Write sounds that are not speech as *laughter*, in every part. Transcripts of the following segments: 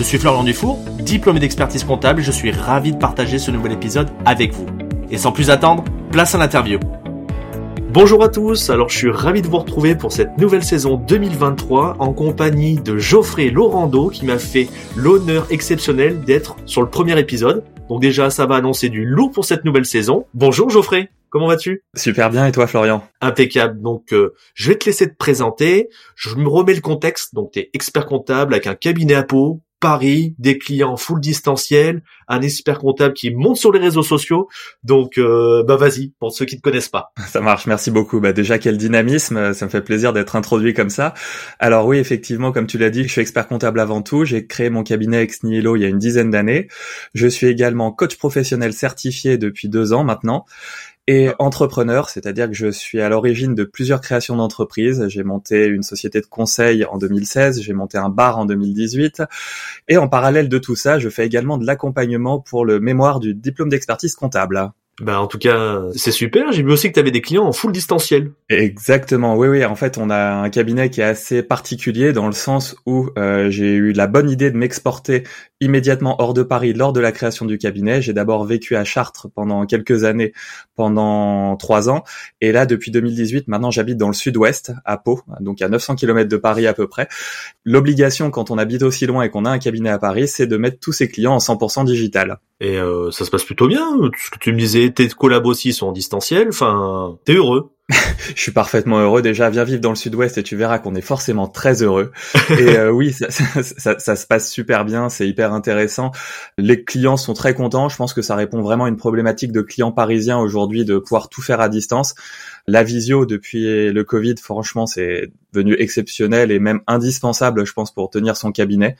Je suis Florian Dufour, diplômé d'expertise comptable et je suis ravi de partager ce nouvel épisode avec vous. Et sans plus attendre, place à l'interview. Bonjour à tous, alors je suis ravi de vous retrouver pour cette nouvelle saison 2023 en compagnie de Geoffrey Laurando qui m'a fait l'honneur exceptionnel d'être sur le premier épisode. Donc déjà ça va annoncer du lourd pour cette nouvelle saison. Bonjour Geoffrey Comment vas-tu? Super bien et toi Florian? Impeccable. Donc euh, je vais te laisser te présenter. Je me remets le contexte. Donc tu es expert comptable avec un cabinet à peau, Paris, des clients full distanciel, un expert comptable qui monte sur les réseaux sociaux. Donc euh, bah vas-y pour ceux qui ne connaissent pas. *laughs* Ça marche, merci beaucoup. Bah déjà quel dynamisme, ça me fait plaisir d'être introduit comme ça. Alors oui, effectivement, comme tu l'as dit, je suis expert comptable avant tout. J'ai créé mon cabinet Ex Nihilo il y a une dizaine d'années. Je suis également coach professionnel certifié depuis deux ans maintenant et entrepreneur, c'est-à-dire que je suis à l'origine de plusieurs créations d'entreprises. J'ai monté une société de conseil en 2016, j'ai monté un bar en 2018, et en parallèle de tout ça, je fais également de l'accompagnement pour le mémoire du diplôme d'expertise comptable. Bah en tout cas, c'est super. J'ai vu aussi que tu avais des clients en full distanciel. Exactement. Oui, oui. En fait, on a un cabinet qui est assez particulier dans le sens où euh, j'ai eu la bonne idée de m'exporter immédiatement hors de Paris lors de la création du cabinet. J'ai d'abord vécu à Chartres pendant quelques années, pendant trois ans, et là depuis 2018, maintenant j'habite dans le sud-ouest, à Pau, donc à 900 km de Paris à peu près. L'obligation quand on habite aussi loin et qu'on a un cabinet à Paris, c'est de mettre tous ses clients en 100% digital. Et euh, ça se passe plutôt bien. Ce que tu me disais, tes aussi sont en. Enfin, t'es heureux. *laughs* je suis parfaitement heureux. Déjà, viens vivre dans le sud-ouest et tu verras qu'on est forcément très heureux. Et euh, oui, ça, ça, se passe super bien, c'est hyper intéressant. Les clients sont très contents. Je pense que ça répond vraiment à une problématique de clients parisiens aujourd'hui de pouvoir tout faire à distance. La visio depuis le Covid, franchement, c'est devenu exceptionnel et même indispensable, je pense, pour tenir son cabinet.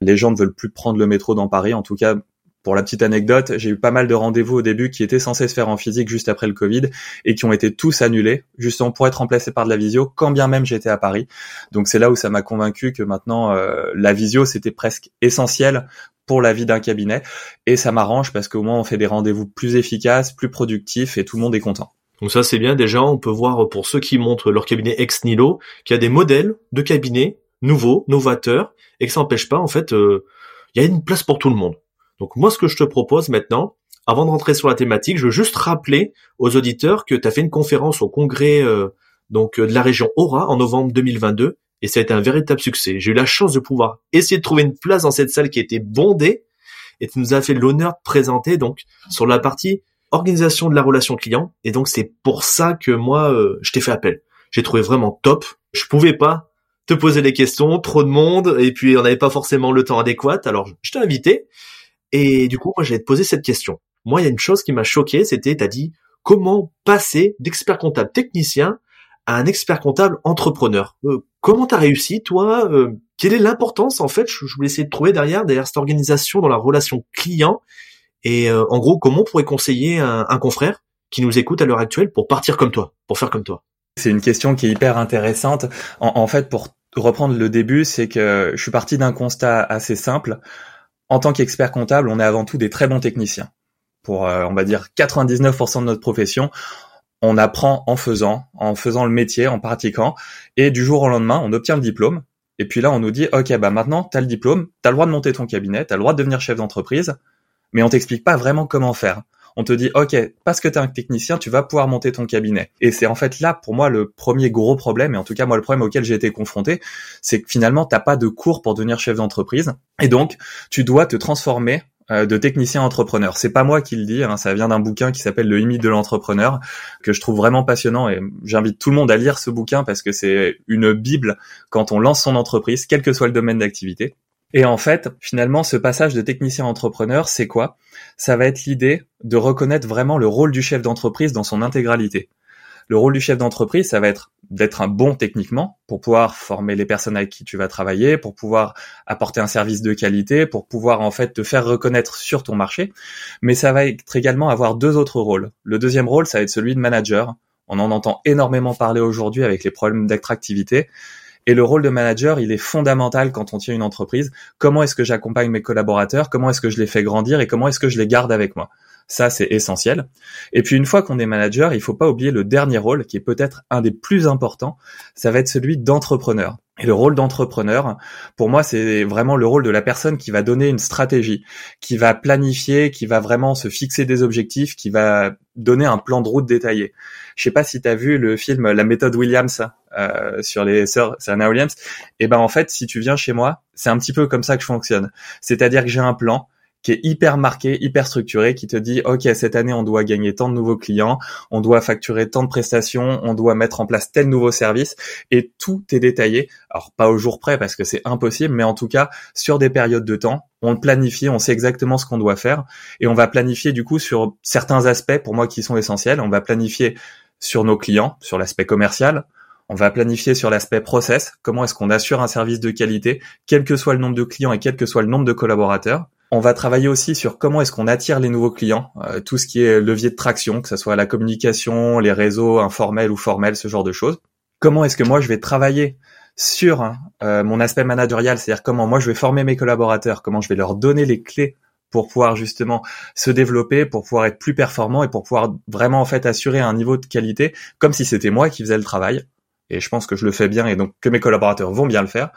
Les gens ne veulent plus prendre le métro dans Paris. En tout cas, pour la petite anecdote, j'ai eu pas mal de rendez-vous au début qui étaient censés se faire en physique juste après le Covid et qui ont été tous annulés, justement pour être remplacés par de la visio, quand bien même j'étais à Paris. Donc c'est là où ça m'a convaincu que maintenant euh, la visio c'était presque essentiel pour la vie d'un cabinet et ça m'arrange parce qu'au moins on fait des rendez-vous plus efficaces, plus productifs et tout le monde est content. Donc ça c'est bien déjà, on peut voir pour ceux qui montrent leur cabinet ex nihilo qu'il y a des modèles de cabinets nouveaux, novateurs et que ça n'empêche pas en fait euh, il y a une place pour tout le monde. Donc moi, ce que je te propose maintenant, avant de rentrer sur la thématique, je veux juste rappeler aux auditeurs que tu as fait une conférence au congrès euh, donc euh, de la région Aura en novembre 2022 et ça a été un véritable succès. J'ai eu la chance de pouvoir essayer de trouver une place dans cette salle qui était bondée et tu nous as fait l'honneur de présenter donc sur la partie organisation de la relation client et donc c'est pour ça que moi euh, je t'ai fait appel. J'ai trouvé vraiment top. Je pouvais pas te poser des questions, trop de monde et puis on n'avait pas forcément le temps adéquat. Alors je t'ai invité et du coup, moi, j'allais te poser cette question. Moi, il y a une chose qui m'a choqué, c'était, t'as dit, comment passer d'expert comptable technicien à un expert comptable entrepreneur? Euh, comment t'as réussi, toi? Euh, Quelle est l'importance, en fait? Je, voulais essayer de trouver derrière, derrière cette organisation dans la relation client. Et euh, en gros, comment on pourrait conseiller un, confrère qui nous écoute à l'heure actuelle pour partir comme toi, pour faire comme toi? C'est une question qui est hyper intéressante. En, en fait, pour reprendre le début, c'est que je suis parti d'un constat assez simple en tant qu'expert comptable, on est avant tout des très bons techniciens. Pour, euh, on va dire, 99% de notre profession, on apprend en faisant, en faisant le métier, en pratiquant, et du jour au lendemain, on obtient le diplôme. Et puis là, on nous dit, ok, bah maintenant, t'as le diplôme, t'as le droit de monter ton cabinet, t'as le droit de devenir chef d'entreprise, mais on t'explique pas vraiment comment faire on te dit ok parce que tu es un technicien tu vas pouvoir monter ton cabinet et c'est en fait là pour moi le premier gros problème et en tout cas moi le problème auquel j'ai été confronté c'est que finalement t'as pas de cours pour devenir chef d'entreprise et donc tu dois te transformer euh, de technicien entrepreneur. C'est pas moi qui le dis, hein, ça vient d'un bouquin qui s'appelle Le limite de l'entrepreneur que je trouve vraiment passionnant et j'invite tout le monde à lire ce bouquin parce que c'est une bible quand on lance son entreprise, quel que soit le domaine d'activité. Et en fait, finalement, ce passage de technicien entrepreneur, c'est quoi? Ça va être l'idée de reconnaître vraiment le rôle du chef d'entreprise dans son intégralité. Le rôle du chef d'entreprise, ça va être d'être un bon techniquement pour pouvoir former les personnes avec qui tu vas travailler, pour pouvoir apporter un service de qualité, pour pouvoir en fait te faire reconnaître sur ton marché. Mais ça va être également avoir deux autres rôles. Le deuxième rôle, ça va être celui de manager. On en entend énormément parler aujourd'hui avec les problèmes d'attractivité. Et le rôle de manager, il est fondamental quand on tient une entreprise. Comment est-ce que j'accompagne mes collaborateurs? Comment est-ce que je les fais grandir? Et comment est-ce que je les garde avec moi? Ça, c'est essentiel. Et puis une fois qu'on est manager, il faut pas oublier le dernier rôle, qui est peut-être un des plus importants. Ça va être celui d'entrepreneur. Et le rôle d'entrepreneur, pour moi, c'est vraiment le rôle de la personne qui va donner une stratégie, qui va planifier, qui va vraiment se fixer des objectifs, qui va donner un plan de route détaillé. Je sais pas si tu as vu le film La méthode Williams euh, sur les sœurs Serena Williams. Et eh ben en fait, si tu viens chez moi, c'est un petit peu comme ça que je fonctionne. C'est-à-dire que j'ai un plan, qui est hyper marqué, hyper structuré, qui te dit OK, cette année on doit gagner tant de nouveaux clients, on doit facturer tant de prestations, on doit mettre en place tel nouveau service et tout est détaillé. Alors pas au jour près parce que c'est impossible, mais en tout cas sur des périodes de temps, on le planifie, on sait exactement ce qu'on doit faire et on va planifier du coup sur certains aspects pour moi qui sont essentiels, on va planifier sur nos clients, sur l'aspect commercial, on va planifier sur l'aspect process, comment est-ce qu'on assure un service de qualité, quel que soit le nombre de clients et quel que soit le nombre de collaborateurs. On va travailler aussi sur comment est-ce qu'on attire les nouveaux clients, euh, tout ce qui est levier de traction, que ce soit la communication, les réseaux informels ou formels, ce genre de choses. Comment est-ce que moi je vais travailler sur hein, euh, mon aspect managérial, c'est-à-dire comment moi je vais former mes collaborateurs, comment je vais leur donner les clés pour pouvoir justement se développer, pour pouvoir être plus performant et pour pouvoir vraiment en fait assurer un niveau de qualité comme si c'était moi qui faisais le travail et je pense que je le fais bien et donc que mes collaborateurs vont bien le faire.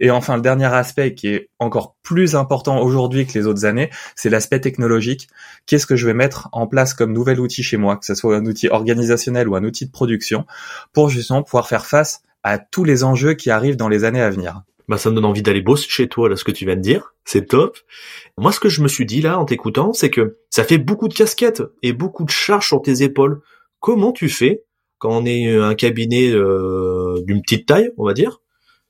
Et enfin, le dernier aspect qui est encore plus important aujourd'hui que les autres années, c'est l'aspect technologique. Qu'est-ce que je vais mettre en place comme nouvel outil chez moi, que ce soit un outil organisationnel ou un outil de production, pour justement pouvoir faire face à tous les enjeux qui arrivent dans les années à venir. Bah, ça me donne envie d'aller bosser chez toi, là, ce que tu viens de dire. C'est top. Moi, ce que je me suis dit, là, en t'écoutant, c'est que ça fait beaucoup de casquettes et beaucoup de charges sur tes épaules. Comment tu fais quand on est euh, un cabinet euh, d'une petite taille, on va dire,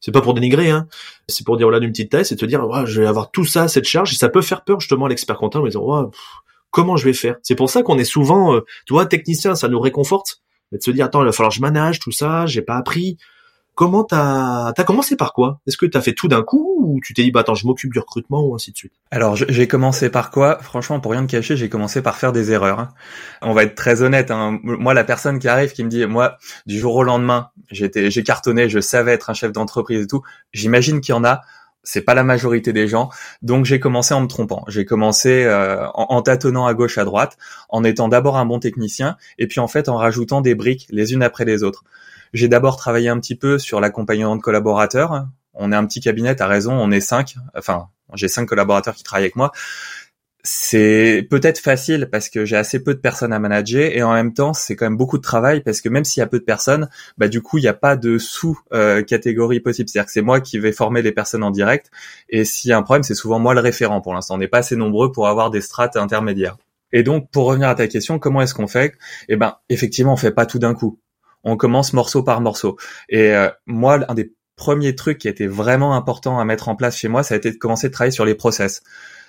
c'est pas pour dénigrer, hein. C'est pour dire voilà d'une petite taille, c'est te dire je vais avoir tout ça, cette charge, et ça peut faire peur justement à l'expert comptable en disant comment je vais faire? C'est pour ça qu'on est souvent, euh, tu vois, technicien, ça nous réconforte, de se dire attends il va falloir que je manage tout ça, j'ai pas appris. Comment t'as as commencé par quoi? Est-ce que t'as fait tout d'un coup ou tu t'es dit bah attends je m'occupe du recrutement ou ainsi de suite? Alors j'ai commencé par quoi? Franchement pour rien te cacher j'ai commencé par faire des erreurs. Hein. On va être très honnête. Hein. Moi la personne qui arrive qui me dit moi du jour au lendemain j'étais j'ai cartonné je savais être un chef d'entreprise et tout. J'imagine qu'il y en a c'est pas la majorité des gens. Donc j'ai commencé en me trompant. J'ai commencé euh, en, en, tâtonnant à gauche à droite, en étant d'abord un bon technicien, et puis en fait en rajoutant des briques les unes après les autres. J'ai d'abord travaillé un petit peu sur l'accompagnement de collaborateurs. On est un petit cabinet, à raison, on est cinq. Enfin, j'ai cinq collaborateurs qui travaillent avec moi. C'est peut-être facile parce que j'ai assez peu de personnes à manager et en même temps c'est quand même beaucoup de travail parce que même s'il y a peu de personnes, bah du coup il n'y a pas de sous-catégorie possible. C'est-à-dire que c'est moi qui vais former les personnes en direct et s'il y a un problème c'est souvent moi le référent pour l'instant. On n'est pas assez nombreux pour avoir des strates intermédiaires. Et donc pour revenir à ta question, comment est-ce qu'on fait? Eh ben effectivement on fait pas tout d'un coup on commence morceau par morceau. Et euh, moi, un des premiers trucs qui était vraiment important à mettre en place chez moi, ça a été de commencer de travailler sur les process.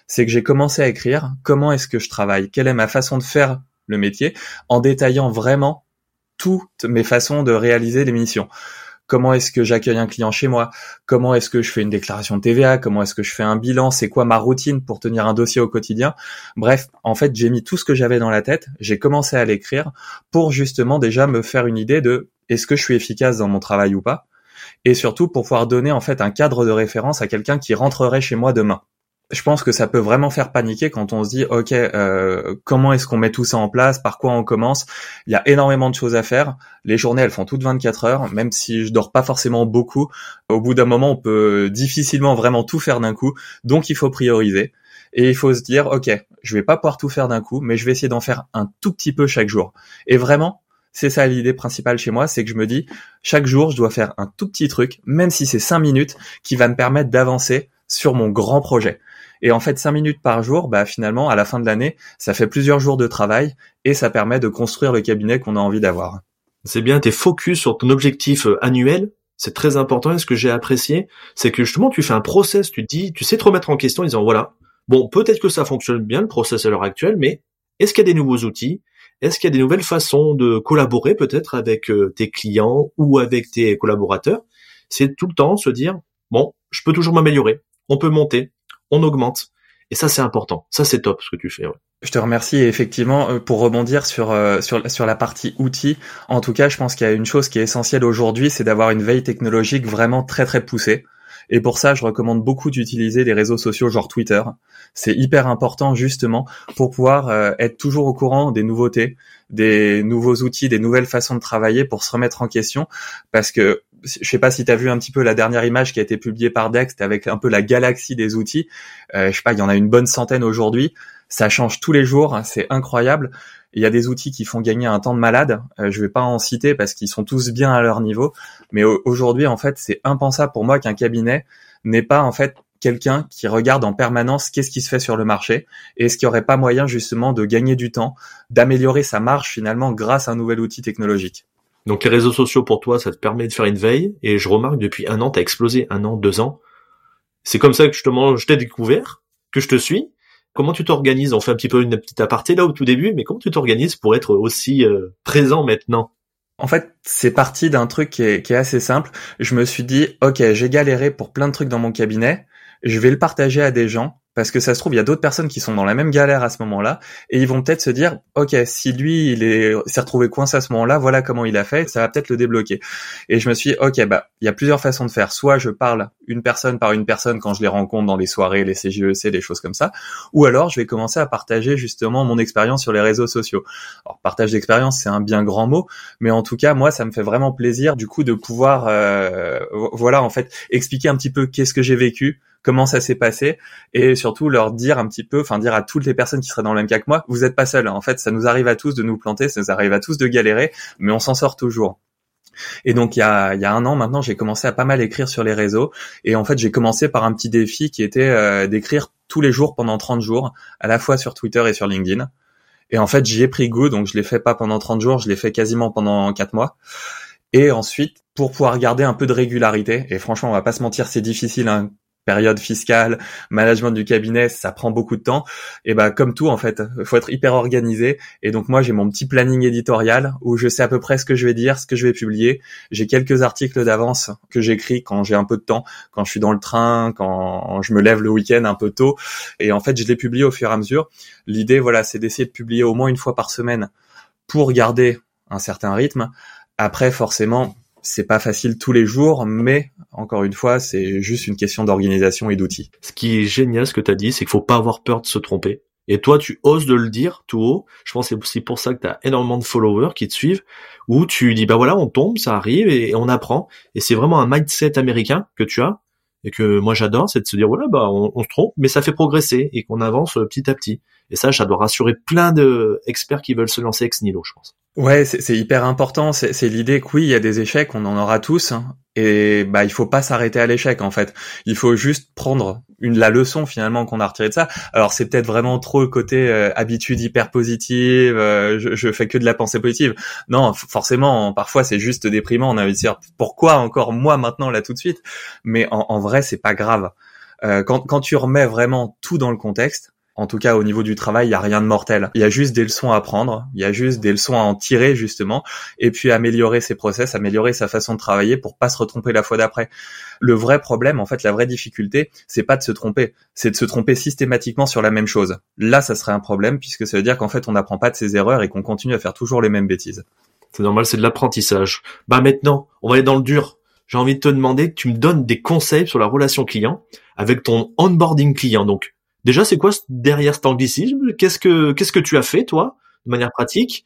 C'est que j'ai commencé à écrire comment est-ce que je travaille, quelle est ma façon de faire le métier, en détaillant vraiment toutes mes façons de réaliser les missions comment est-ce que j'accueille un client chez moi, comment est-ce que je fais une déclaration de TVA, comment est-ce que je fais un bilan, c'est quoi ma routine pour tenir un dossier au quotidien. Bref, en fait, j'ai mis tout ce que j'avais dans la tête, j'ai commencé à l'écrire pour justement déjà me faire une idée de est-ce que je suis efficace dans mon travail ou pas et surtout pour pouvoir donner en fait un cadre de référence à quelqu'un qui rentrerait chez moi demain je pense que ça peut vraiment faire paniquer quand on se dit ok euh, comment est-ce qu'on met tout ça en place? Par quoi on commence? Il y a énormément de choses à faire. Les journées elles font toutes 24 heures même si je dors pas forcément beaucoup. Au bout d'un moment on peut difficilement vraiment tout faire d'un coup. Donc il faut prioriser. Et il faut se dire ok je vais pas pouvoir tout faire d'un coup mais je vais essayer d'en faire un tout petit peu chaque jour. Et vraiment c'est ça l'idée principale chez moi, c'est que je me dis, chaque jour, je dois faire un tout petit truc, même si c'est cinq minutes, qui va me permettre d'avancer sur mon grand projet. Et en fait, cinq minutes par jour, bah finalement, à la fin de l'année, ça fait plusieurs jours de travail et ça permet de construire le cabinet qu'on a envie d'avoir. C'est bien, t'es focus sur ton objectif euh, annuel. C'est très important. Et ce que j'ai apprécié, c'est que justement, tu fais un process. Tu dis, tu sais te remettre en question en disant voilà, bon, peut-être que ça fonctionne bien le process à l'heure actuelle, mais est-ce qu'il y a des nouveaux outils? Est-ce qu'il y a des nouvelles façons de collaborer peut-être avec euh, tes clients ou avec tes collaborateurs? C'est tout le temps se dire, bon, je peux toujours m'améliorer, on peut monter, on augmente. Et ça, c'est important. Ça, c'est top ce que tu fais. Je te remercie. effectivement, euh, pour rebondir sur, euh, sur, sur la partie outils, en tout cas, je pense qu'il y a une chose qui est essentielle aujourd'hui, c'est d'avoir une veille technologique vraiment très très poussée. Et pour ça, je recommande beaucoup d'utiliser des réseaux sociaux genre Twitter. C'est hyper important justement pour pouvoir euh, être toujours au courant des nouveautés, des nouveaux outils, des nouvelles façons de travailler pour se remettre en question. Parce que je sais pas si tu as vu un petit peu la dernière image qui a été publiée par Dext avec un peu la galaxie des outils. Euh, je sais pas, il y en a une bonne centaine aujourd'hui. Ça change tous les jours, c'est incroyable. Il y a des outils qui font gagner un temps de malade. Euh, je vais pas en citer parce qu'ils sont tous bien à leur niveau. Mais aujourd'hui, en fait, c'est impensable pour moi qu'un cabinet n'ait pas en fait quelqu'un qui regarde en permanence qu'est-ce qui se fait sur le marché et est-ce qu'il n'y aurait pas moyen justement de gagner du temps, d'améliorer sa marge finalement grâce à un nouvel outil technologique. Donc les réseaux sociaux pour toi, ça te permet de faire une veille. Et je remarque depuis un an, tu as explosé, un an, deux ans. C'est comme ça que justement je t'ai découvert, que je te suis. Comment tu t'organises? On fait un petit peu une petite aparté là au tout début, mais comment tu t'organises pour être aussi euh, présent maintenant? En fait, c'est parti d'un truc qui est, qui est, assez simple. Je me suis dit, ok, j'ai galéré pour plein de trucs dans mon cabinet, je vais le partager à des gens parce que ça se trouve il y a d'autres personnes qui sont dans la même galère à ce moment-là et ils vont peut-être se dire ok si lui il est s'est retrouvé coincé à ce moment-là voilà comment il a fait ça va peut-être le débloquer et je me suis dit, ok bah il y a plusieurs façons de faire. Soit je parle une personne par une personne quand je les rencontre dans des soirées les CJEC des choses comme ça ou alors je vais commencer à partager justement mon expérience sur les réseaux sociaux alors partage d'expérience c'est un bien grand mot mais en tout cas moi ça me fait vraiment plaisir du coup de pouvoir euh, voilà en fait expliquer un petit peu qu'est-ce que j'ai vécu comment ça s'est passé et surtout leur dire un petit peu, enfin dire à toutes les personnes qui seraient dans le même cas que moi, vous n'êtes pas seuls. En fait, ça nous arrive à tous de nous planter, ça nous arrive à tous de galérer, mais on s'en sort toujours. Et donc il y a, il y a un an maintenant, j'ai commencé à pas mal écrire sur les réseaux. Et en fait, j'ai commencé par un petit défi qui était euh, d'écrire tous les jours pendant 30 jours, à la fois sur Twitter et sur LinkedIn. Et en fait, j'y ai pris goût, donc je l'ai fait pas pendant 30 jours, je l'ai fait quasiment pendant 4 mois. Et ensuite, pour pouvoir garder un peu de régularité, et franchement, on va pas se mentir, c'est difficile hein, période fiscale, management du cabinet, ça prend beaucoup de temps. Et bah comme tout en fait, faut être hyper organisé. Et donc moi j'ai mon petit planning éditorial où je sais à peu près ce que je vais dire, ce que je vais publier. J'ai quelques articles d'avance que j'écris quand j'ai un peu de temps, quand je suis dans le train, quand je me lève le week-end un peu tôt. Et en fait je les publie au fur et à mesure. L'idée voilà c'est d'essayer de publier au moins une fois par semaine pour garder un certain rythme. Après forcément c'est pas facile tous les jours, mais encore une fois, c'est juste une question d'organisation et d'outils. Ce qui est génial, ce que tu as dit, c'est qu'il faut pas avoir peur de se tromper. Et toi, tu oses de le dire tout haut. Je pense que c'est aussi pour ça que tu as énormément de followers qui te suivent, où tu dis, bah voilà, on tombe, ça arrive et on apprend. Et c'est vraiment un mindset américain que tu as et que moi j'adore, c'est de se dire, voilà, bah on, se trompe, mais ça fait progresser et qu'on avance petit à petit. Et ça, ça doit rassurer plein de experts qui veulent se lancer ex nihilo, je pense. Ouais, c'est hyper important. C'est l'idée que oui, il y a des échecs, on en aura tous, hein. et bah il faut pas s'arrêter à l'échec en fait. Il faut juste prendre une la leçon finalement qu'on a retirée de ça. Alors c'est peut-être vraiment trop le côté euh, habitude hyper positive. Euh, je, je, fais que de la pensée positive. Non, forcément, parfois c'est juste déprimant. On a envie de dire pourquoi encore moi maintenant là tout de suite? Mais en, en vrai, c'est pas grave. Euh, quand, quand tu remets vraiment tout dans le contexte, en tout cas au niveau du travail, il y a rien de mortel. Il y a juste des leçons à prendre, il y a juste des leçons à en tirer justement, et puis améliorer ses process, améliorer sa façon de travailler pour pas se retromper la fois d'après. Le vrai problème, en fait, la vraie difficulté, c'est pas de se tromper, c'est de se tromper systématiquement sur la même chose. Là, ça serait un problème puisque ça veut dire qu'en fait, on n'apprend pas de ses erreurs et qu'on continue à faire toujours les mêmes bêtises. C'est normal, c'est de l'apprentissage. Bah maintenant, on va aller dans le dur. J'ai envie de te demander tu me donnes des conseils sur la relation client avec ton onboarding client. Donc, Déjà, c'est quoi derrière cet anglicisme? Qu'est-ce que qu'est-ce que tu as fait toi de manière pratique?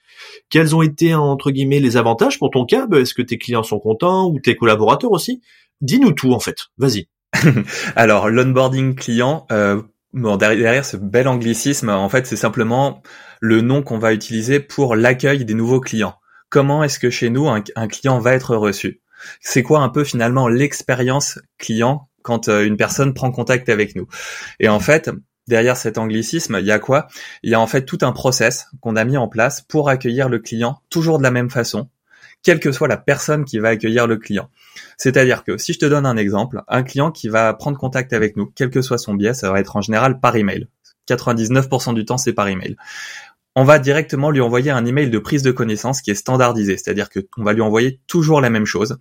Quels ont été entre guillemets les avantages pour ton cas? Est-ce que tes clients sont contents ou tes collaborateurs aussi? Dis-nous tout en fait. Vas-y. *laughs* Alors l'onboarding client, euh, derrière ce bel anglicisme, en fait, c'est simplement le nom qu'on va utiliser pour l'accueil des nouveaux clients. Comment est-ce que chez nous un client va être reçu? C'est quoi un peu finalement l'expérience client quand euh, une personne prend contact avec nous? Et en fait, derrière cet anglicisme, il y a quoi? Il y a en fait tout un process qu'on a mis en place pour accueillir le client toujours de la même façon, quelle que soit la personne qui va accueillir le client. C'est-à-dire que si je te donne un exemple, un client qui va prendre contact avec nous, quel que soit son biais, ça va être en général par email. 99% du temps, c'est par email. on va directement lui envoyer un email de prise de connaissance qui est standardisé, c'est-à-dire que on va lui envoyer toujours la même chose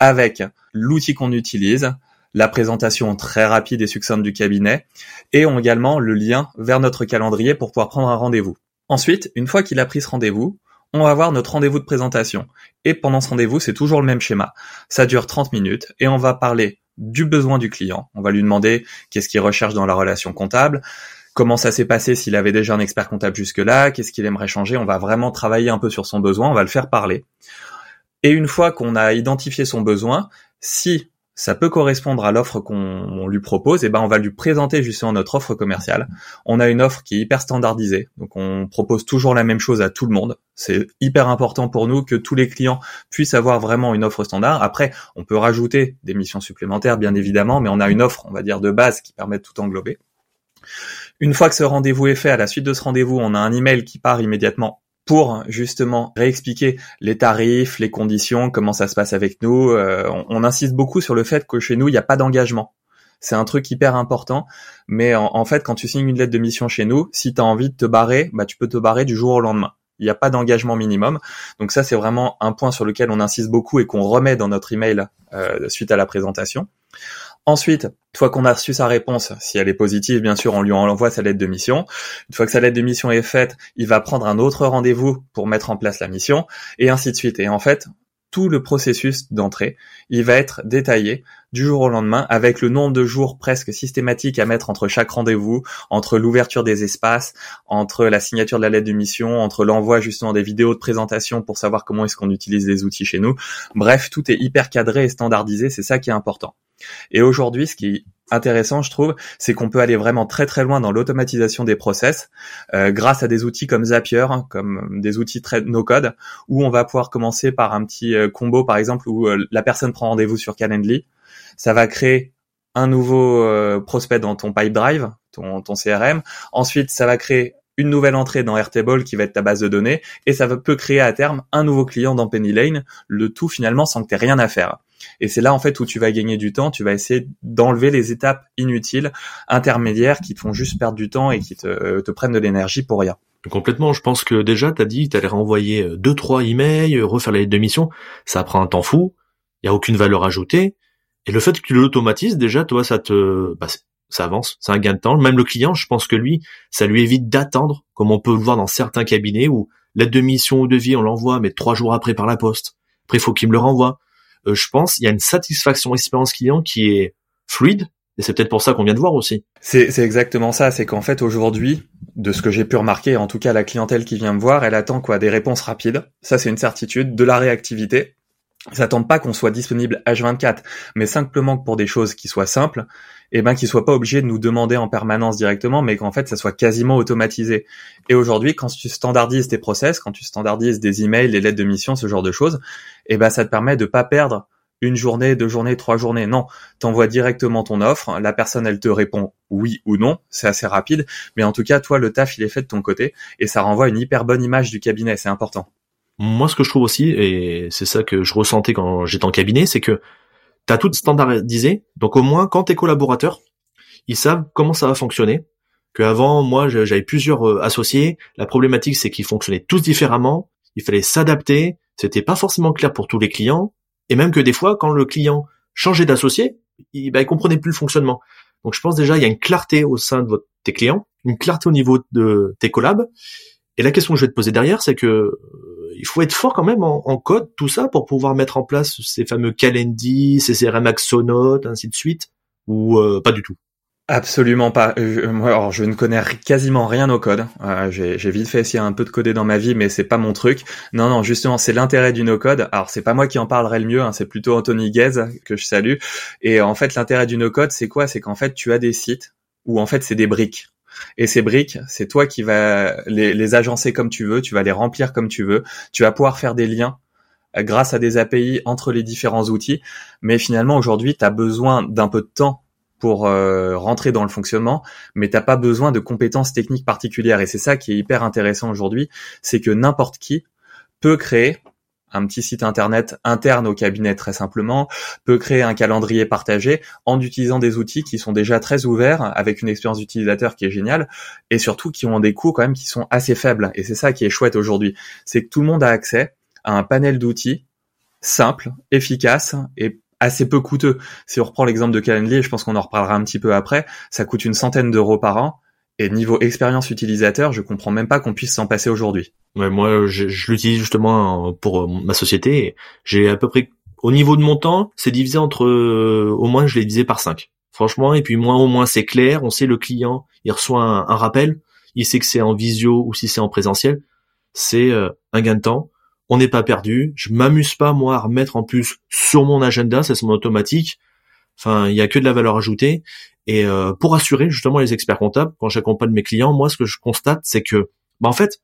avec l'outil qu'on utilise, la présentation très rapide et succincte du cabinet et également le lien vers notre calendrier pour pouvoir prendre un rendez-vous. Ensuite, une fois qu'il a pris ce rendez-vous, on va avoir notre rendez-vous de présentation. Et pendant ce rendez-vous, c'est toujours le même schéma. Ça dure 30 minutes et on va parler du besoin du client. On va lui demander qu'est-ce qu'il recherche dans la relation comptable, comment ça s'est passé s'il avait déjà un expert comptable jusque-là, qu'est-ce qu'il aimerait changer. On va vraiment travailler un peu sur son besoin, on va le faire parler. Et une fois qu'on a identifié son besoin, si ça peut correspondre à l'offre qu'on lui propose, et ben on va lui présenter justement notre offre commerciale. On a une offre qui est hyper standardisée, donc on propose toujours la même chose à tout le monde. C'est hyper important pour nous que tous les clients puissent avoir vraiment une offre standard. Après, on peut rajouter des missions supplémentaires, bien évidemment, mais on a une offre, on va dire, de base qui permet de tout englober. Une fois que ce rendez-vous est fait, à la suite de ce rendez-vous, on a un email qui part immédiatement pour justement réexpliquer les tarifs, les conditions, comment ça se passe avec nous. Euh, on, insiste beaucoup sur le fait que chez nous, il n'y a pas d'engagement. C'est un truc hyper important, mais en, fait, quand tu signes une lettre de mission chez nous, si tu as envie de te barrer, bah, tu peux te barrer du jour au lendemain. Il n'y a pas d'engagement minimum. Donc ça, c'est vraiment un point sur lequel on insiste beaucoup et qu'on remet dans notre email euh, suite à la présentation. Ensuite, une fois qu'on a reçu sa réponse, si elle est positive, bien sûr, on lui envoie sa lettre de mission. Une fois que sa lettre de mission est faite, il va prendre un autre rendez-vous pour mettre en place la mission, et ainsi de suite. Et en fait, tout le processus d'entrée, il va être détaillé du jour au lendemain avec le nombre de jours presque systématiques à mettre entre chaque rendez-vous, entre l'ouverture des espaces, entre la signature de la lettre de mission, entre l'envoi justement des vidéos de présentation pour savoir comment est-ce qu'on utilise les outils chez nous. Bref, tout est hyper cadré et standardisé, c'est ça qui est important. Et aujourd'hui, ce qui intéressant, je trouve, c'est qu'on peut aller vraiment très très loin dans l'automatisation des process euh, grâce à des outils comme Zapier, hein, comme des outils très no-code, où on va pouvoir commencer par un petit euh, combo, par exemple, où euh, la personne prend rendez-vous sur Calendly. Ça va créer un nouveau prospect dans ton pipe drive, ton, ton CRM. Ensuite, ça va créer une nouvelle entrée dans Airtable qui va être ta base de données et ça peut créer à terme un nouveau client dans Penny Lane, le tout finalement sans que tu aies rien à faire. Et c'est là en fait où tu vas gagner du temps, tu vas essayer d'enlever les étapes inutiles, intermédiaires, qui te font juste perdre du temps et qui te, te prennent de l'énergie pour rien. Complètement, je pense que déjà, tu as dit, tu allais renvoyer euh, deux, trois emails, euh, refaire les lettres de mission, ça prend un temps fou, il y a aucune valeur ajoutée, et le fait que tu l'automatises, déjà, toi, ça te, bah, ça avance, c'est un gain de temps. Même le client, je pense que lui, ça lui évite d'attendre, comme on peut le voir dans certains cabinets où l'aide de mission ou de vie, on l'envoie, mais trois jours après par la poste. Après, il faut qu'il me le renvoie. Euh, je pense, il y a une satisfaction expérience client qui est fluide. Et c'est peut-être pour ça qu'on vient de voir aussi. C'est exactement ça. C'est qu'en fait, aujourd'hui, de ce que j'ai pu remarquer, en tout cas, la clientèle qui vient me voir, elle attend quoi? Des réponses rapides. Ça, c'est une certitude. De la réactivité. Ça attend pas qu'on soit disponible H24, mais simplement pour des choses qui soient simples et eh ben qu'ils soient pas obligés de nous demander en permanence directement, mais qu'en fait ça soit quasiment automatisé. Et aujourd'hui, quand tu standardises tes process, quand tu standardises des emails, les lettres de mission, ce genre de choses, et eh ben ça te permet de pas perdre une journée, deux journées, trois journées. Non, t'envoies directement ton offre, la personne elle te répond oui ou non, c'est assez rapide, mais en tout cas toi le taf il est fait de ton côté et ça renvoie une hyper bonne image du cabinet, c'est important. Moi ce que je trouve aussi, et c'est ça que je ressentais quand j'étais en cabinet, c'est que T'as tout standardisé, donc au moins quand tes collaborateurs, ils savent comment ça va fonctionner. Que avant, moi, j'avais plusieurs euh, associés. La problématique, c'est qu'ils fonctionnaient tous différemment. Il fallait s'adapter. C'était pas forcément clair pour tous les clients. Et même que des fois, quand le client changeait d'associé, il, bah, il comprenait plus le fonctionnement. Donc, je pense déjà, il y a une clarté au sein de tes clients, une clarté au niveau de tes collabs. Et la question que je vais te poser derrière, c'est que il faut être fort quand même en, code, tout ça, pour pouvoir mettre en place ces fameux Calendly, ces CRM Axonote, ainsi de suite, ou euh, pas du tout? Absolument pas. Euh, moi, alors, je ne connais quasiment rien au code. j'ai vite fait essayer un peu de coder dans ma vie, mais c'est pas mon truc. Non, non, justement, c'est l'intérêt du no-code. Alors, c'est pas moi qui en parlerai le mieux, hein, c'est plutôt Anthony Guez que je salue. Et en fait, l'intérêt du no-code, c'est quoi? C'est qu'en fait, tu as des sites où en fait, c'est des briques. Et ces briques, c'est toi qui vas les, agencer comme tu veux, tu vas les remplir comme tu veux, tu vas pouvoir faire des liens euh, grâce à des API entre les différents outils. Mais finalement, aujourd'hui, tu as besoin d'un peu de temps pour euh, rentrer dans le fonctionnement, mais t'as pas besoin de compétences techniques particulières. Et c'est ça qui est hyper intéressant aujourd'hui, c'est que n'importe qui peut créer un petit site internet interne au cabinet très simplement, peut créer un calendrier partagé en utilisant des outils qui sont déjà très ouverts, avec une expérience utilisateur qui est géniale, et surtout qui ont des coûts quand même qui sont assez faibles. Et c'est ça qui est chouette aujourd'hui, c'est que tout le monde a accès à un panel d'outils simple, efficace et assez peu coûteux. Si on reprend l'exemple de Calendly, je pense qu'on en reparlera un petit peu après, ça coûte une centaine d'euros par an. Et niveau expérience utilisateur, je comprends même pas qu'on puisse s'en passer aujourd'hui. Moi, je, l'utilise justement pour euh, ma société. J'ai à peu près, au niveau de mon temps, c'est divisé entre, euh, au moins, je l'ai divisé par 5. Franchement, et puis moins au moins c'est clair, on sait le client, il reçoit un, rappel, il sait que c'est en visio ou si c'est en présentiel, c'est euh, un gain de temps on n'est pas perdu. Je m'amuse pas moi à remettre en plus sur mon agenda, c'est mon automatique. Enfin, il y a que de la valeur ajoutée. Et euh, pour assurer justement les experts comptables, quand j'accompagne mes clients, moi ce que je constate, c'est que, bah en fait,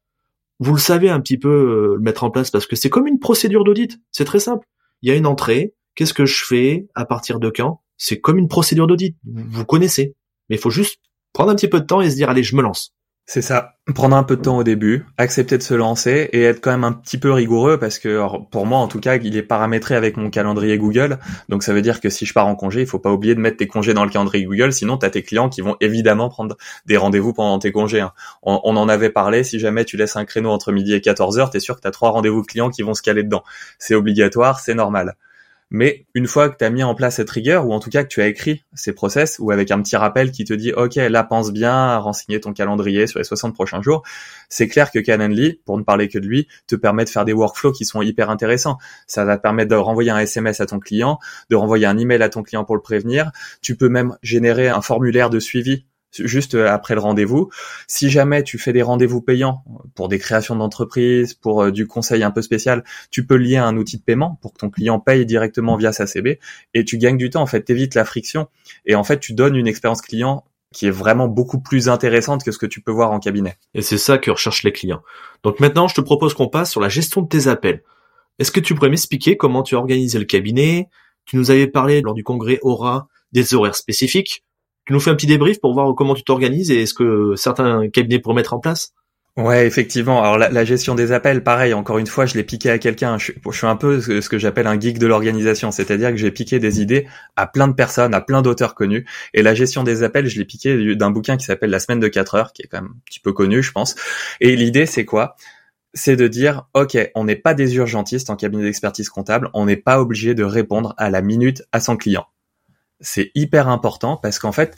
vous le savez un petit peu euh, le mettre en place parce que c'est comme une procédure d'audit. C'est très simple. Il y a une entrée. Qu'est-ce que je fais à partir de quand? C'est comme une procédure d'audit. Vous connaissez. Mais il faut juste prendre un petit peu de temps et se dire allez, je me lance. C'est ça. Prendre un peu de temps au début, accepter de se lancer et être quand même un petit peu rigoureux parce que pour moi en tout cas, il est paramétré avec mon calendrier Google. Donc ça veut dire que si je pars en congé, il faut pas oublier de mettre tes congés dans le calendrier Google, sinon tu as tes clients qui vont évidemment prendre des rendez-vous pendant tes congés. Hein. On, en avait parlé, si jamais tu laisses un créneau entre midi et 14 heures, tu es sûr que tu as trois rendez-vous clients qui vont se caler dedans. C'est obligatoire, c'est normal. Mais une fois que tu as mis en place cette rigueur, ou en tout cas que tu as écrit ces process, ou avec un petit rappel qui te dit, OK, là, pense bien à renseigner ton calendrier sur les 60 prochains jours, c'est clair que Canonly, pour ne parler que de lui, te permet de faire des workflows qui sont hyper intéressants. Ça va te permettre de renvoyer un SMS à ton client, de renvoyer un email à ton client pour le prévenir. Tu peux même générer un formulaire de suivi juste euh, après le rendez-vous. Si jamais tu fais des rendez-vous payants pour des créations d'entreprise, pour euh, du conseil un peu spécial, tu peux lier un outil de paiement pour que ton client paye directement via sa CB et tu gagnes du temps. En fait, t'évites la friction et en fait, tu donnes une expérience client qui est vraiment beaucoup plus intéressante que ce que tu peux voir en cabinet. Et c'est ça que recherchent les clients. Donc maintenant, je te propose qu'on passe sur la gestion de tes appels. Est-ce que tu pourrais m'expliquer comment tu as organisé le cabinet? Tu nous avais parlé lors du congrès Aura des horaires spécifiques. Tu nous fais un petit débrief pour voir comment tu t'organises et est-ce que certains cabinets pourraient mettre en place Ouais, effectivement. Alors la, gestion des appels, pareil. Encore une fois, je l'ai piqué à quelqu'un. Je, suis un peu ce que j'appelle un geek de l'organisation, c'est-à-dire que j'ai piqué des idées à plein de personnes, à plein d'auteurs connus. Et la gestion des appels, je l'ai piqué d'un bouquin qui s'appelle La semaine de 4 heures, qui est quand même un petit peu connu, je pense. Et l'idée, c'est quoi? C'est de dire, OK, on n'est pas des urgentistes en cabinet d'expertise comptable, on n'est pas obligé de répondre à la minute à son client c'est hyper important parce qu'en fait,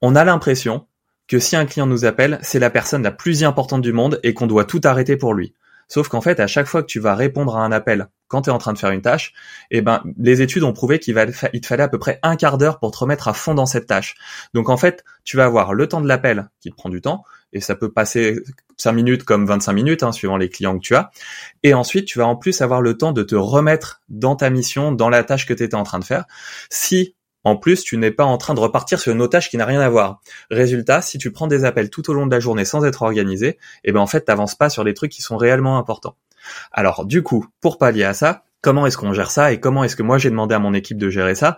on a l'impression que si un client nous appelle, c'est la personne la plus importante du monde et qu'on doit tout arrêter pour lui. Sauf qu'en fait, à chaque fois que tu vas répondre à un appel quand tu es en train de faire une tâche, eh ben, les études ont prouvé qu'il te fallait à peu près un quart d'heure pour te remettre à fond dans cette tâche. Donc en fait, tu vas avoir le temps de l'appel qui te prend du temps, et ça peut passer 5 minutes comme 25 minutes, hein, suivant les clients que tu as. Et ensuite, tu vas en plus avoir le temps de te remettre dans ta mission, dans la tâche que tu étais en train de faire. Si en plus, tu n'es pas en train de repartir sur une otage qui n'a rien à voir. Résultat, si tu prends des appels tout au long de la journée sans être organisé, eh ben en fait, t'avances pas sur les trucs qui sont réellement importants. Alors, du coup, pour pallier à ça, comment est-ce qu'on gère ça et comment est-ce que moi j'ai demandé à mon équipe de gérer ça?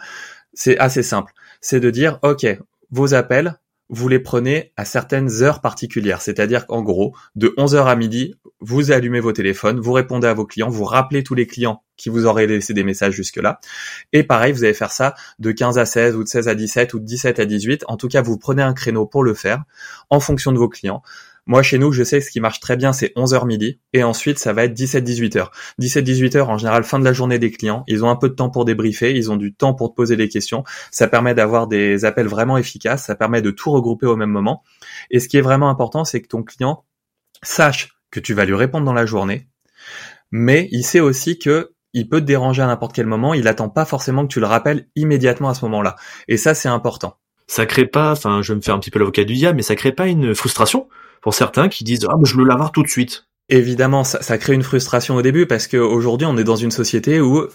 C'est assez simple. C'est de dire, OK, vos appels, vous les prenez à certaines heures particulières. C'est-à-dire qu'en gros, de 11h à midi, vous allumez vos téléphones, vous répondez à vos clients, vous rappelez tous les clients qui vous auraient laissé des messages jusque-là. Et pareil, vous allez faire ça de 15 à 16 ou de 16 à 17 ou de 17 à 18. En tout cas, vous prenez un créneau pour le faire en fonction de vos clients. Moi, chez nous, je sais que ce qui marche très bien, c'est 11h midi. Et ensuite, ça va être 17-18h. 17-18h, en général, fin de la journée des clients. Ils ont un peu de temps pour débriefer. Ils ont du temps pour te poser des questions. Ça permet d'avoir des appels vraiment efficaces. Ça permet de tout regrouper au même moment. Et ce qui est vraiment important, c'est que ton client sache que tu vas lui répondre dans la journée. Mais il sait aussi que il peut te déranger à n'importe quel moment. Il attend pas forcément que tu le rappelles immédiatement à ce moment-là. Et ça, c'est important. Ça crée pas, enfin, je vais me faire un petit peu l'avocat du diable, mais ça crée pas une frustration pour certains qui disent ah je veux l'avoir tout de suite. Évidemment, ça, crée une frustration au début parce qu'aujourd'hui on est dans une société où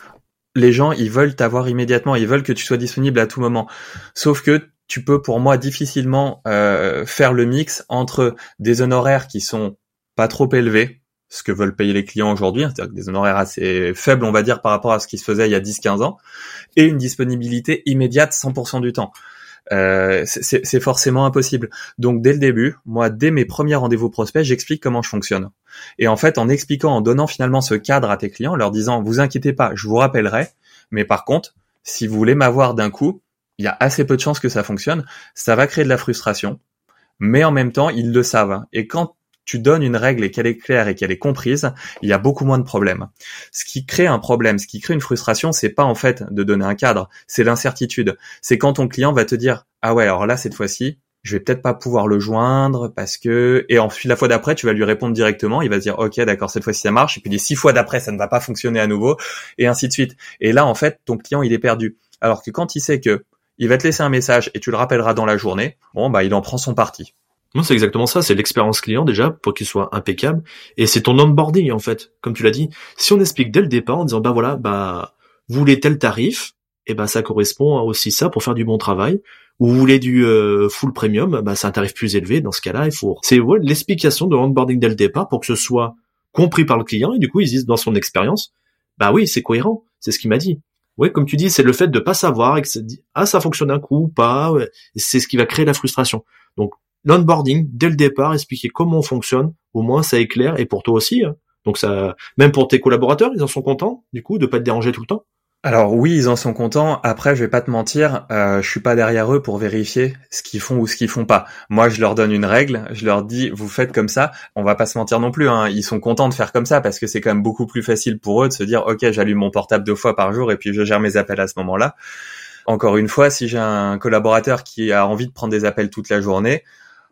les gens ils veulent t'avoir immédiatement, ils veulent que tu sois disponible à tout moment. Sauf que tu peux pour moi difficilement euh, faire le mix entre des honoraires qui sont pas trop élevés, ce que veulent payer les clients aujourd'hui, c'est-à-dire des honoraires assez faibles on va dire par rapport à ce qui se faisait il y a 10-15 ans, et une disponibilité immédiate 100% du temps. Euh, c'est forcément impossible. Donc dès le début, moi, dès mes premiers rendez-vous prospects, j'explique comment je fonctionne. Et en fait, en expliquant, en donnant finalement ce cadre à tes clients, leur disant, vous inquiétez pas, je vous rappellerai, mais par contre, si vous voulez m'avoir d'un coup, il y a assez peu de chances que ça fonctionne. Ça va créer de la frustration, mais en même temps, ils le savent. Et quand tu donnes une règle et qu'elle est claire et qu'elle est comprise, il y a beaucoup moins de problèmes. Ce qui crée un problème, ce qui crée une frustration, c'est pas en fait de donner un cadre, c'est l'incertitude. C'est quand ton client va te dire ah ouais alors là cette fois-ci je vais peut-être pas pouvoir le joindre parce que et ensuite la fois d'après tu vas lui répondre directement il va dire ok d'accord cette fois-ci ça marche et puis les six fois d'après ça ne va pas fonctionner à nouveau et ainsi de suite et là en fait ton client il est perdu alors que quand il sait que il va te laisser un message et tu le rappelleras dans la journée bon bah il en prend son parti non, c'est exactement ça. C'est l'expérience client déjà pour qu'il soit impeccable. Et c'est ton onboarding en fait, comme tu l'as dit. Si on explique dès le départ en disant bah voilà, bah vous voulez tel tarif, et ben ça correspond aussi ça pour faire du bon travail. Ou vous voulez du euh, full premium, bah c'est un tarif plus élevé. Dans ce cas-là, il faut. C'est ouais, l'explication de onboarding dès le départ pour que ce soit compris par le client et du coup ils disent dans son expérience, bah oui c'est cohérent. C'est ce qu'il m'a dit. Oui, comme tu dis, c'est le fait de pas savoir et que ça dit ah ça fonctionne un coup ou pas. C'est ce qui va créer la frustration. Donc l'onboarding dès le départ, expliquer comment on fonctionne, au moins ça est clair et pour toi aussi. Hein. Donc ça, même pour tes collaborateurs, ils en sont contents du coup de pas te déranger tout le temps? Alors oui, ils en sont contents. Après, je vais pas te mentir, euh, je suis pas derrière eux pour vérifier ce qu'ils font ou ce qu'ils font pas. Moi, je leur donne une règle, je leur dis vous faites comme ça. On va pas se mentir non plus. Hein. Ils sont contents de faire comme ça parce que c'est quand même beaucoup plus facile pour eux de se dire ok, j'allume mon portable deux fois par jour et puis je gère mes appels à ce moment-là. Encore une fois, si j'ai un collaborateur qui a envie de prendre des appels toute la journée,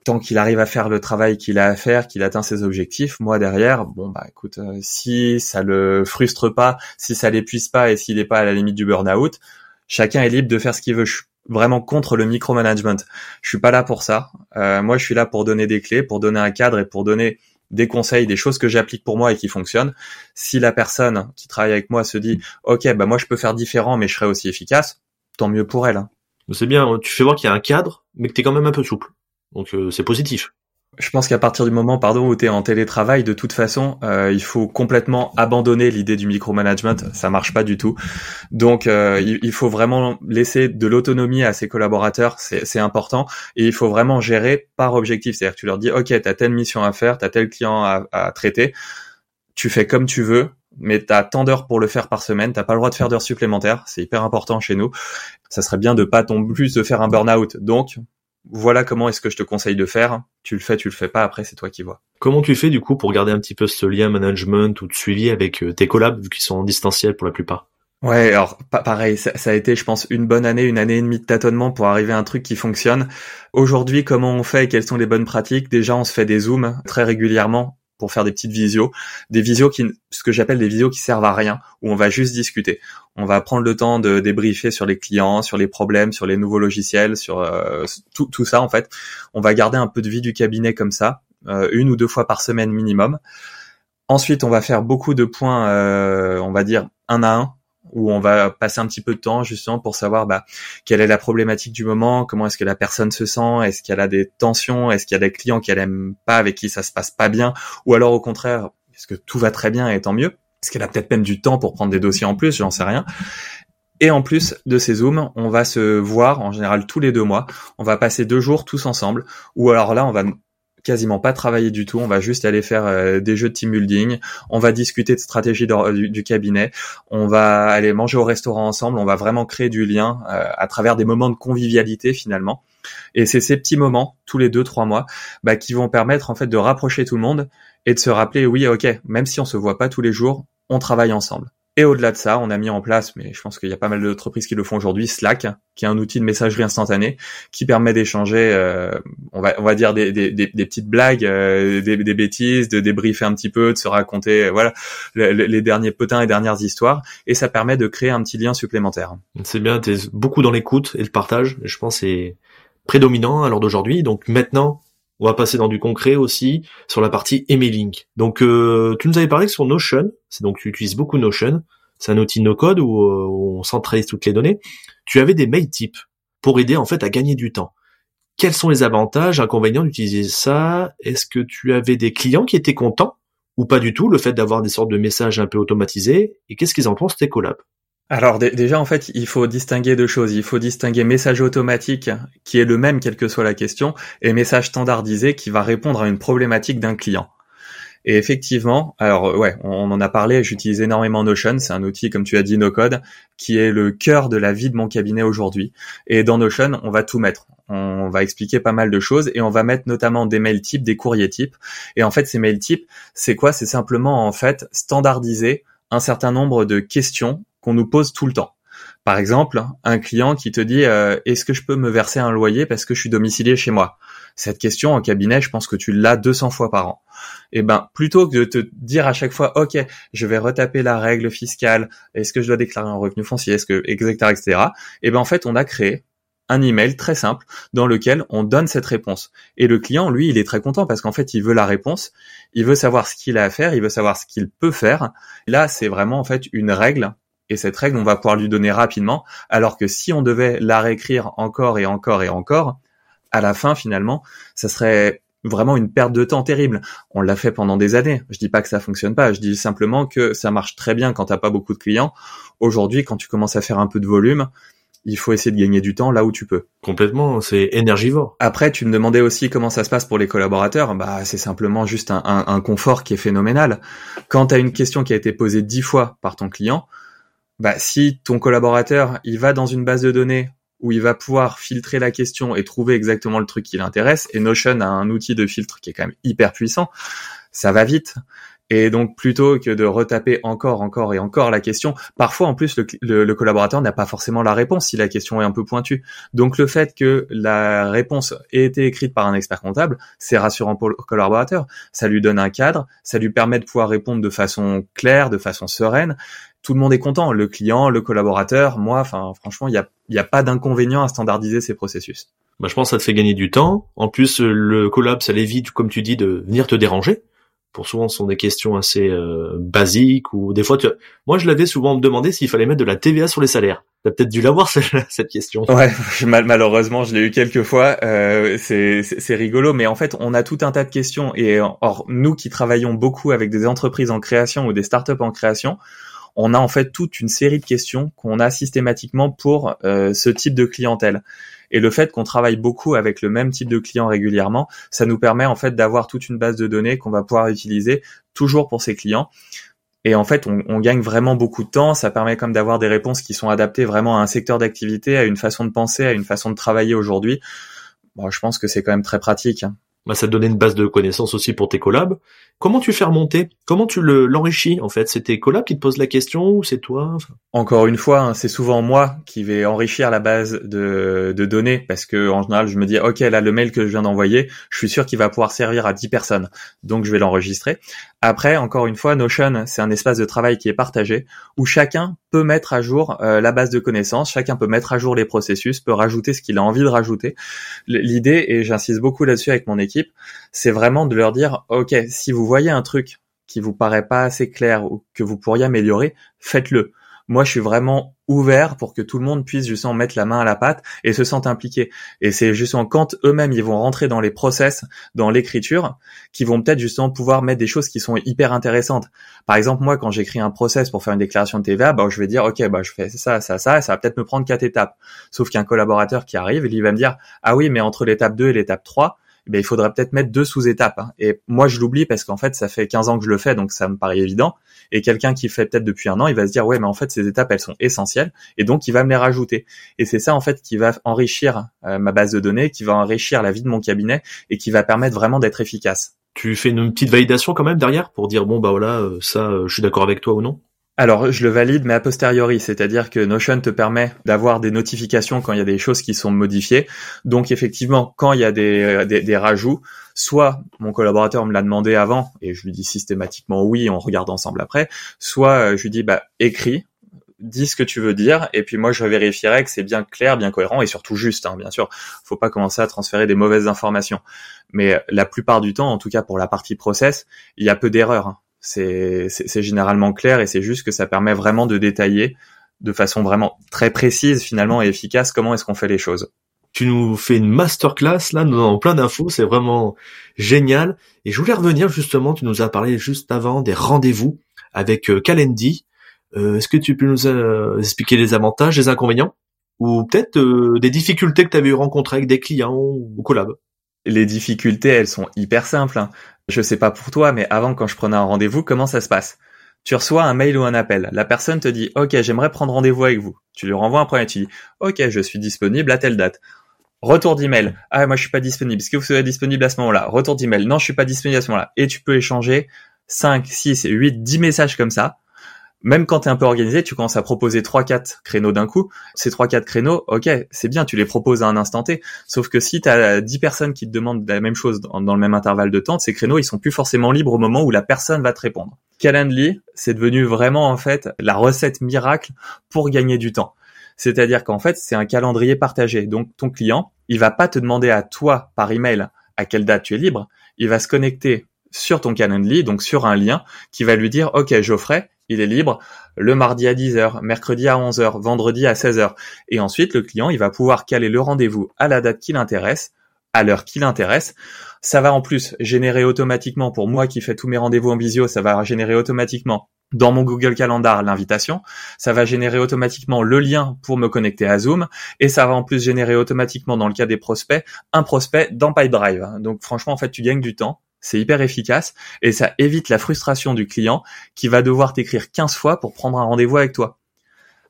tant qu'il arrive à faire le travail qu'il a à faire, qu'il atteint ses objectifs, moi derrière, bon bah écoute, euh, si ça le frustre pas, si ça l'épuise pas et s'il n'est pas à la limite du burn-out, chacun est libre de faire ce qu'il veut. Je suis vraiment contre le micromanagement. Je suis pas là pour ça. Euh, moi, je suis là pour donner des clés, pour donner un cadre et pour donner des conseils, des choses que j'applique pour moi et qui fonctionnent. Si la personne qui travaille avec moi se dit, ok, bah moi je peux faire différent, mais je serai aussi efficace, tant mieux pour elle. Hein. C'est bien. Tu fais voir qu'il y a un cadre, mais que tu es quand même un peu souple. Donc euh, c'est positif. Je pense qu'à partir du moment, pardon, où tu es en télétravail, de toute façon, euh, il faut complètement abandonner l'idée du micromanagement. Ça marche pas du tout. Donc, euh, il, faut vraiment laisser de l'autonomie à ses collaborateurs. C'est important. Et il faut vraiment gérer par objectif. C'est-à-dire que tu leur dis, OK, tu as telle mission à faire, tu as tel client à, à, traiter. Tu fais comme tu veux, mais tu as tant d'heures pour le faire par semaine. T'as pas le droit de faire d'heures supplémentaires. C'est hyper important chez nous. Ça serait bien de pas tomber plus de faire un burn-out. Donc, voilà comment est-ce que je te conseille de faire. Tu le fais, tu le fais pas, après c'est toi qui vois. Comment tu fais du coup pour garder un petit peu ce lien management ou de suivi avec euh, tes collabs vu qu'ils sont en distanciel pour la plupart? Ouais, alors pareil, ça, a été, je pense, une bonne année, une année et demie de tâtonnement pour arriver à un truc qui fonctionne. Aujourd'hui, comment on fait Quelles sont les bonnes pratiques? Déjà, on se fait des zooms très régulièrement pour faire des petites visios, des visios qui, ce que j'appelle des visios qui servent à rien, où on va juste discuter. On va prendre le temps de débriefer sur les clients, sur les problèmes, sur les nouveaux logiciels, sur euh, tout, ça en fait. On va garder un peu de vie du cabinet comme ça, euh, une ou deux fois par semaine minimum. Ensuite, on va faire beaucoup de points, euh, on va dire un à un, où on va passer un petit peu de temps justement pour savoir bah, quelle est la problématique du moment, comment est-ce que la personne se sent, est-ce qu'elle a des tensions, est-ce qu'il y a des clients qu'elle aime pas, avec qui ça se passe pas bien, ou alors au contraire, est-ce que tout va très bien et tant mieux, est-ce qu'elle a peut-être même du temps pour prendre des dossiers en plus, j'en sais rien. Et en plus de ces zooms, on va se voir en général tous les deux mois. On va passer deux jours tous ensemble. Ou alors là, on va quasiment pas travailler du tout. On va juste aller faire euh, des jeux de team building. On va discuter de stratégie du, cabinet. On va aller manger au restaurant ensemble. On va vraiment créer du lien euh, à travers des moments de convivialité finalement. Et c'est ces petits moments, tous les deux trois mois, bah, qui vont permettre en fait de rapprocher tout le monde et de se rappeler, oui, ok, même si on se voit pas tous les jours, on travaille ensemble. Et au-delà de ça, on a mis en place, mais je pense qu'il y a pas mal d'entreprises qui le font aujourd'hui, Slack, qui est un outil de messagerie instantanée qui permet d'échanger, euh, on va on va dire des, des, des, petites blagues, euh, des, des, bêtises, de débriefer un petit peu, de se raconter, euh, voilà, les derniers potins et dernières histoires, et ça permet de créer un petit lien supplémentaire. C'est bien, t'es beaucoup dans l'écoute et le partage. je pense c'est prédominant à l'heure d'aujourd'hui. Donc maintenant, on va passer dans du concret aussi sur la partie emailing. Donc euh, tu nous avais parlé que sur Notion, c'est donc tu utilises beaucoup Notion, c'est un outil no-code où, euh, on centralise toutes les données. Tu avais des mail types pour aider en fait à gagner du temps. Quels sont les avantages, inconvénients d'utiliser ça? Est-ce que tu avais des clients qui étaient contents ou pas du tout le fait d'avoir des sortes de messages un peu automatisés? Et qu'est-ce qu'ils en pensent tes collabs? Alors déjà en fait il faut distinguer deux choses. Il faut distinguer message automatique qui est le même quelle que soit la question et message standardisé qui va répondre à une problématique d'un client. Et effectivement, alors ouais, on en a parlé, j'utilise énormément Notion, c'est un outil comme tu as dit no code qui est le cœur de la vie de mon cabinet aujourd'hui. Et dans Notion, on va tout mettre. On va expliquer pas mal de choses et on va mettre notamment des mails types, des courriers types. Et en fait, ces mails types, c'est quoi? C'est simplement en fait standardiser un certain nombre de questions qu'on nous pose tout le temps. Par exemple, un client qui te dit euh, est-ce que je peux me verser un loyer parce que je suis domicilié chez moi? Cette question en cabinet, je pense que tu l'as 200 fois par an. Et eh ben plutôt que de te dire à chaque fois OK, je vais retaper la règle fiscale, est-ce que je dois déclarer un revenu foncier, est-ce que etc etc. Et eh ben en fait, on a créé un email très simple dans lequel on donne cette réponse. Et le client, lui, il est très content parce qu'en fait, il veut la réponse, il veut savoir ce qu'il a à faire, il veut savoir ce qu'il peut faire. Là, c'est vraiment en fait une règle et cette règle, on va pouvoir lui donner rapidement, alors que si on devait la réécrire encore et encore et encore, à la fin, finalement, ça serait vraiment une perte de temps terrible. On l'a fait pendant des années. Je dis pas que ça fonctionne pas. Je dis simplement que ça marche très bien quand t'as pas beaucoup de clients. Aujourd'hui, quand tu commences à faire un peu de volume, il faut essayer de gagner du temps là où tu peux. Complètement, c'est énergivore. Après, tu me demandais aussi comment ça se passe pour les collaborateurs. Bah, c'est simplement juste un, un, confort qui est phénoménal. Quand tu as une question qui a été posée dix fois par ton client, bah, si ton collaborateur il va dans une base de données où il va pouvoir filtrer la question et trouver exactement le truc qui l'intéresse, et Notion a un outil de filtre qui est quand même hyper puissant, ça va vite. Et donc plutôt que de retaper encore, encore et encore la question, parfois en plus le, le, collaborateur n'a pas forcément la réponse si la question est un peu pointue. Donc le fait que la réponse ait été écrite par un expert comptable, c'est rassurant pour le collaborateur. Ça lui donne un cadre, ça lui permet de pouvoir répondre de façon claire, de façon sereine, tout le monde est content, le client, le collaborateur, moi, enfin franchement, il n'y a, y a pas d'inconvénient à standardiser ces processus. Bah, je pense que ça te fait gagner du temps. En plus, le collab, ça l'évite, comme tu dis, de venir te déranger. Pour souvent, ce sont des questions assez euh, basiques ou des fois, tu... moi, je l'avais souvent me demandé s'il fallait mettre de la TVA sur les salaires. T'as peut-être dû l'avoir *laughs* cette question. Ouais, *laughs* malheureusement, je l'ai eu quelques fois. Euh, c'est rigolo, mais en fait, on a tout un tas de questions. Et or, nous qui travaillons beaucoup avec des entreprises en création ou des startups en création, on a en fait toute une série de questions qu'on a systématiquement pour euh, ce type de clientèle. Et le fait qu'on travaille beaucoup avec le même type de client régulièrement, ça nous permet en fait d'avoir toute une base de données qu'on va pouvoir utiliser toujours pour ces clients. Et en fait, on, gagne vraiment beaucoup de temps. Ça permet comme d'avoir des réponses qui sont adaptées vraiment à un secteur d'activité, à une façon de penser, à une façon de travailler aujourd'hui. Bon, je pense que c'est quand même très pratique. Bah, ça te donnait une base de connaissances aussi pour tes collabs. Comment tu fais remonter? Comment tu le, l'enrichis en fait? C'est tes collabs qui te posent la question ou c'est toi? Encore une fois, hein, c'est souvent moi qui vais enrichir la base de, de, données parce que en général, je me dis ok là le mail que je viens d'envoyer, je suis sûr qu'il va pouvoir servir à 10 personnes, donc je vais l'enregistrer. Après, encore une fois, Notion, c'est un espace de travail qui est partagé où chacun peut mettre à jour euh, la base de connaissances, chacun peut mettre à jour les processus, peut rajouter ce qu'il a envie de rajouter. L'idée, et j'insiste beaucoup là-dessus avec mon équipe, c'est vraiment de leur dire, OK, si vous voyez un truc qui vous paraît pas assez clair ou que vous pourriez améliorer, faites-le moi je suis vraiment ouvert pour que tout le monde puisse justement mettre la main à la pâte et se sente impliqué. Et c'est justement quand eux-mêmes ils vont rentrer dans les process, dans l'écriture, qu'ils vont peut-être justement pouvoir mettre des choses qui sont hyper intéressantes. Par exemple, moi quand j'écris un process pour faire une déclaration de TVA, bah je vais dire ok bah je fais ça, ça, ça, ça va peut-être me prendre quatre étapes. Sauf qu'un collaborateur qui arrive, il va me dire ah oui mais entre l'étape 2 et l'étape 3, ben, il faudrait peut-être mettre deux sous-étapes. Hein. Et moi, je l'oublie parce qu'en fait, ça fait 15 ans que je le fais, donc ça me paraît évident. Et quelqu'un qui fait peut-être depuis un an, il va se dire, ouais, mais en fait, ces étapes, elles sont essentielles. Et donc, il va me les rajouter. Et c'est ça, en fait, qui va enrichir euh, ma base de données, qui va enrichir la vie de mon cabinet et qui va permettre vraiment d'être efficace. Tu fais une petite validation quand même derrière pour dire, bon, bah voilà, euh, ça, euh, je suis d'accord avec toi ou non? Alors, je le valide, mais a posteriori, c'est-à-dire que Notion te permet d'avoir des notifications quand il y a des choses qui sont modifiées. Donc, effectivement, quand il y a des, euh, des, rajouts, soit mon collaborateur me l'a demandé avant, et je lui dis systématiquement oui, on regarde ensemble après, soit euh, je lui dis, bah, écris, dis ce que tu veux dire, et puis moi, je vérifierai que c'est bien clair, bien cohérent, et surtout juste, hein, bien sûr. Faut pas commencer à transférer des mauvaises informations. Mais la plupart du temps, en tout cas pour la partie process, il y a peu d'erreurs. C'est généralement clair et c'est juste que ça permet vraiment de détailler de façon vraiment très précise finalement et efficace comment est-ce qu'on fait les choses. Tu nous fais une masterclass là, nous avons plein d'infos, c'est vraiment génial. Et je voulais revenir justement, tu nous as parlé juste avant des rendez-vous avec euh, Calendly. Euh, Est-ce que tu peux nous euh, expliquer les avantages, les inconvénients? Ou peut-être euh, des difficultés que tu avais eu rencontrées avec des clients ou collab Les difficultés, elles sont hyper simples. Hein. Je sais pas pour toi, mais avant, quand je prenais un rendez-vous, comment ça se passe? Tu reçois un mail ou un appel. La personne te dit OK, j'aimerais prendre rendez-vous avec vous. Tu lui renvoies un premier, tu dis OK, je suis disponible à telle date. Retour d'email. Ah, moi, je suis pas disponible. Est-ce que vous serez disponible à ce moment-là? Retour d'email. Non, je suis pas disponible à ce moment-là. Et tu peux échanger 5, 6, 8, 10 messages comme ça. Même quand tu es un peu organisé, tu commences à proposer 3-4 créneaux d'un coup. Ces 3-4 créneaux, ok, c'est bien, tu les proposes à un instant T. Sauf que si tu as 10 personnes qui te demandent la même chose dans, le même intervalle de temps, ces créneaux, ils sont plus forcément libres au moment où la personne va te répondre. Calendly, c'est devenu vraiment en fait la recette miracle pour gagner du temps. C'est-à-dire qu'en fait, c'est un calendrier partagé. Donc ton client, il va pas te demander à toi par email à quelle date tu es libre. Il va se connecter sur ton Calendly, donc sur un lien qui va lui dire OK, Geoffrey, il est libre le mardi à 10h, mercredi à 11h, vendredi à 16h. Et ensuite, le client, il va pouvoir caler le rendez-vous à la date qui l'intéresse, à l'heure qui l'intéresse. Ça va en plus générer automatiquement, pour moi qui fais tous mes rendez-vous en visio, ça va générer automatiquement dans mon Google Calendar l'invitation, ça va générer automatiquement le lien pour me connecter à Zoom, et ça va en plus générer automatiquement dans le cas des prospects, un prospect dans Pipedrive. Donc franchement, en fait, tu gagnes du temps, c'est hyper efficace, et ça évite la frustration du client qui va devoir t'écrire 15 fois pour prendre un rendez-vous avec toi.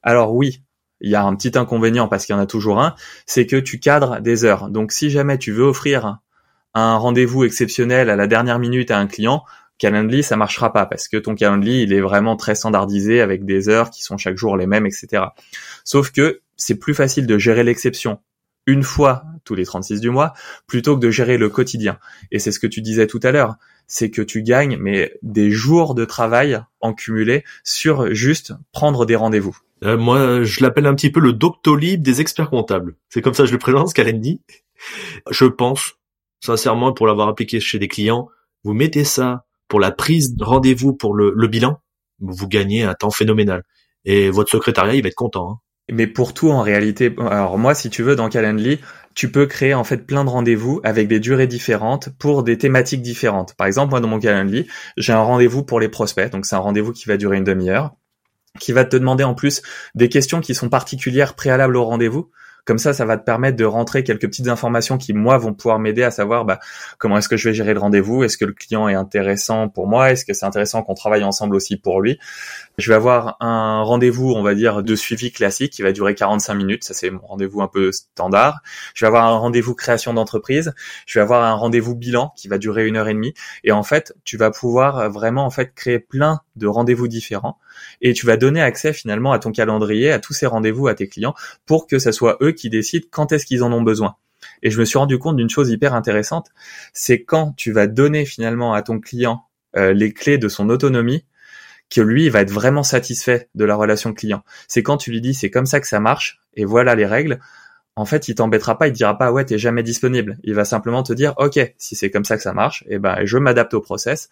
Alors oui, il y a un petit inconvénient parce qu'il y en a toujours un, c'est que tu cadres des heures. Donc si jamais tu veux offrir un rendez-vous exceptionnel à la dernière minute à un client, Calendly, ça marchera pas parce que ton Calendly, il est vraiment très standardisé avec des heures qui sont chaque jour les mêmes, etc. Sauf que c'est plus facile de gérer l'exception une fois tous les 36 du mois plutôt que de gérer le quotidien. Et c'est ce que tu disais tout à l'heure, c'est que tu gagnes mais des jours de travail en cumulé sur juste prendre des rendez-vous. Euh, moi, je l'appelle un petit peu le Doctolib des experts comptables. C'est comme ça que je le présente, Calendly. Je pense, sincèrement, pour l'avoir appliqué chez des clients, vous mettez ça pour la prise de rendez-vous pour le, le, bilan, vous gagnez un temps phénoménal. Et votre secrétariat, il va être content. Hein. Mais pour tout, en réalité, alors moi, si tu veux, dans Calendly, tu peux créer en fait plein de rendez-vous avec des durées différentes pour des thématiques différentes. Par exemple, moi, dans mon Calendly, j'ai un rendez-vous pour les prospects, donc c'est un rendez-vous qui va durer une demi-heure, qui va te demander en plus des questions qui sont particulières préalables au rendez-vous. Comme ça, ça va te permettre de rentrer quelques petites informations qui, moi, vont pouvoir m'aider à savoir bah, comment est-ce que je vais gérer le rendez-vous, est-ce que le client est intéressant pour moi, est-ce que c'est intéressant qu'on travaille ensemble aussi pour lui? Je vais avoir un rendez-vous, on va dire, de suivi classique qui va durer 45 minutes, ça c'est mon rendez-vous un peu standard. Je vais avoir un rendez-vous création d'entreprise, je vais avoir un rendez-vous bilan qui va durer une heure et demie. Et en fait, tu vas pouvoir vraiment en fait créer plein de rendez-vous différents et tu vas donner accès finalement à ton calendrier, à tous ces rendez-vous à tes clients pour que ce soit eux qui décident quand est-ce qu'ils en ont besoin. Et je me suis rendu compte d'une chose hyper intéressante, c'est quand tu vas donner finalement à ton client euh, les clés de son autonomie, que lui, il va être vraiment satisfait de la relation client. C'est quand tu lui dis c'est comme ça que ça marche et voilà les règles. En fait, il t'embêtera pas, il te dira pas ouais t'es jamais disponible. Il va simplement te dire ok si c'est comme ça que ça marche, eh ben je m'adapte au process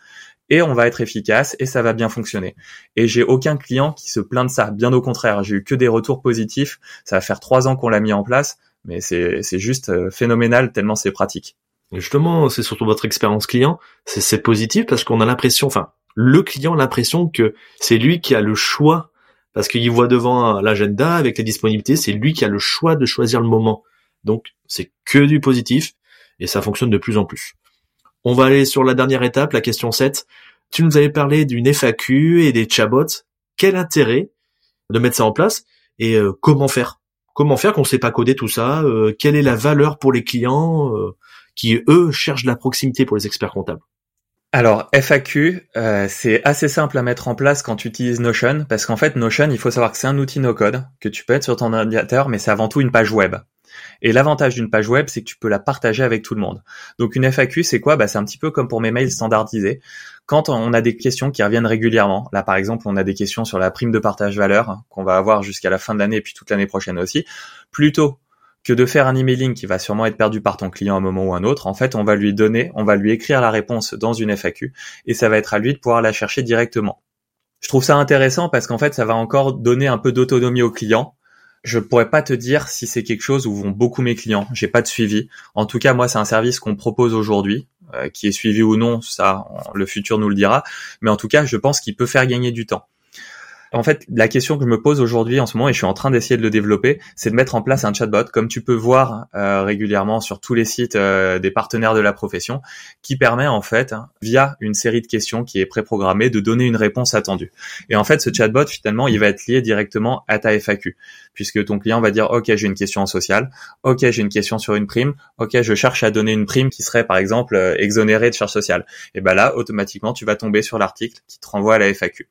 et on va être efficace et ça va bien fonctionner. Et j'ai aucun client qui se plaint de ça. Bien au contraire, j'ai eu que des retours positifs. Ça va faire trois ans qu'on l'a mis en place, mais c'est c'est juste euh, phénoménal tellement c'est pratique. Justement, c'est surtout votre expérience client, c'est positif parce qu'on a l'impression, enfin, le client l'impression que c'est lui qui a le choix parce qu'il voit devant l'agenda avec les disponibilités, c'est lui qui a le choix de choisir le moment. Donc, c'est que du positif et ça fonctionne de plus en plus. On va aller sur la dernière étape, la question 7. Tu nous avais parlé d'une FAQ et des chatbots. Quel intérêt de mettre ça en place et euh, comment faire? Comment faire qu'on ne sait pas coder tout ça? Euh, Quelle est la valeur pour les clients? Euh, qui, eux, cherchent la proximité pour les experts comptables alors FAQ, c'est assez simple à mettre en place quand tu utilises Notion, parce qu'en fait Notion, il faut savoir que c'est un outil no-code que tu peux être sur ton ordinateur, mais c'est avant tout une page web. Et l'avantage d'une page web, c'est que tu peux la partager avec tout le monde. Donc une FAQ, c'est quoi? Bah, C'est un petit peu comme pour mes mails standardisés. Quand on a des questions qui reviennent régulièrement, là par exemple, on a des questions sur la prime de partage valeur qu'on va avoir jusqu'à la fin de l'année et puis toute l'année prochaine aussi, plutôt que de faire un emailing qui va sûrement être perdu par ton client à un moment ou un autre, en fait, on va lui donner, on va lui écrire la réponse dans une FAQ et ça va être à lui de pouvoir la chercher directement. Je trouve ça intéressant parce qu'en fait, ça va encore donner un peu d'autonomie au client je pourrais pas te dire si c'est quelque chose où vont beaucoup mes clients. J'ai pas de suivi. En tout cas, moi, c'est un service qu'on propose aujourd'hui, euh, qui est suivi ou non, ça, le futur nous le dira. Mais en tout cas, je pense qu'il peut faire gagner du temps. En fait, la question que je me pose aujourd'hui en ce moment, et je suis en train d'essayer de le développer, c'est de mettre en place un chatbot, comme tu peux voir euh, régulièrement sur tous les sites euh, des partenaires de la profession, qui permet en fait, hein, via une série de questions qui est préprogrammée, de donner une réponse attendue. Et en fait, ce chatbot, finalement, il va être lié directement à ta FAQ, puisque ton client va dire, OK, j'ai une question en social, OK, j'ai une question sur une prime, OK, je cherche à donner une prime qui serait, par exemple, euh, exonérée de charges sociales. Et ben là, automatiquement, tu vas tomber sur l'article qui te renvoie à la FAQ.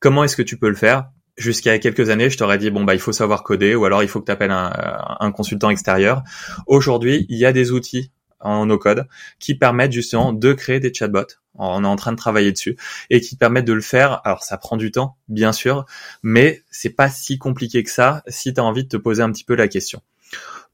Comment est-ce que tu peux le faire? Jusqu'à quelques années, je t'aurais dit bon bah il faut savoir coder ou alors il faut que tu appelles un, consultant extérieur. Aujourd'hui, il y a des outils en no-code qui permettent justement de créer des chatbots. On est en train de travailler dessus et qui permettent de le faire. Alors ça prend du temps, bien sûr, mais c'est pas si compliqué que ça si tu as envie de te poser un petit peu la question.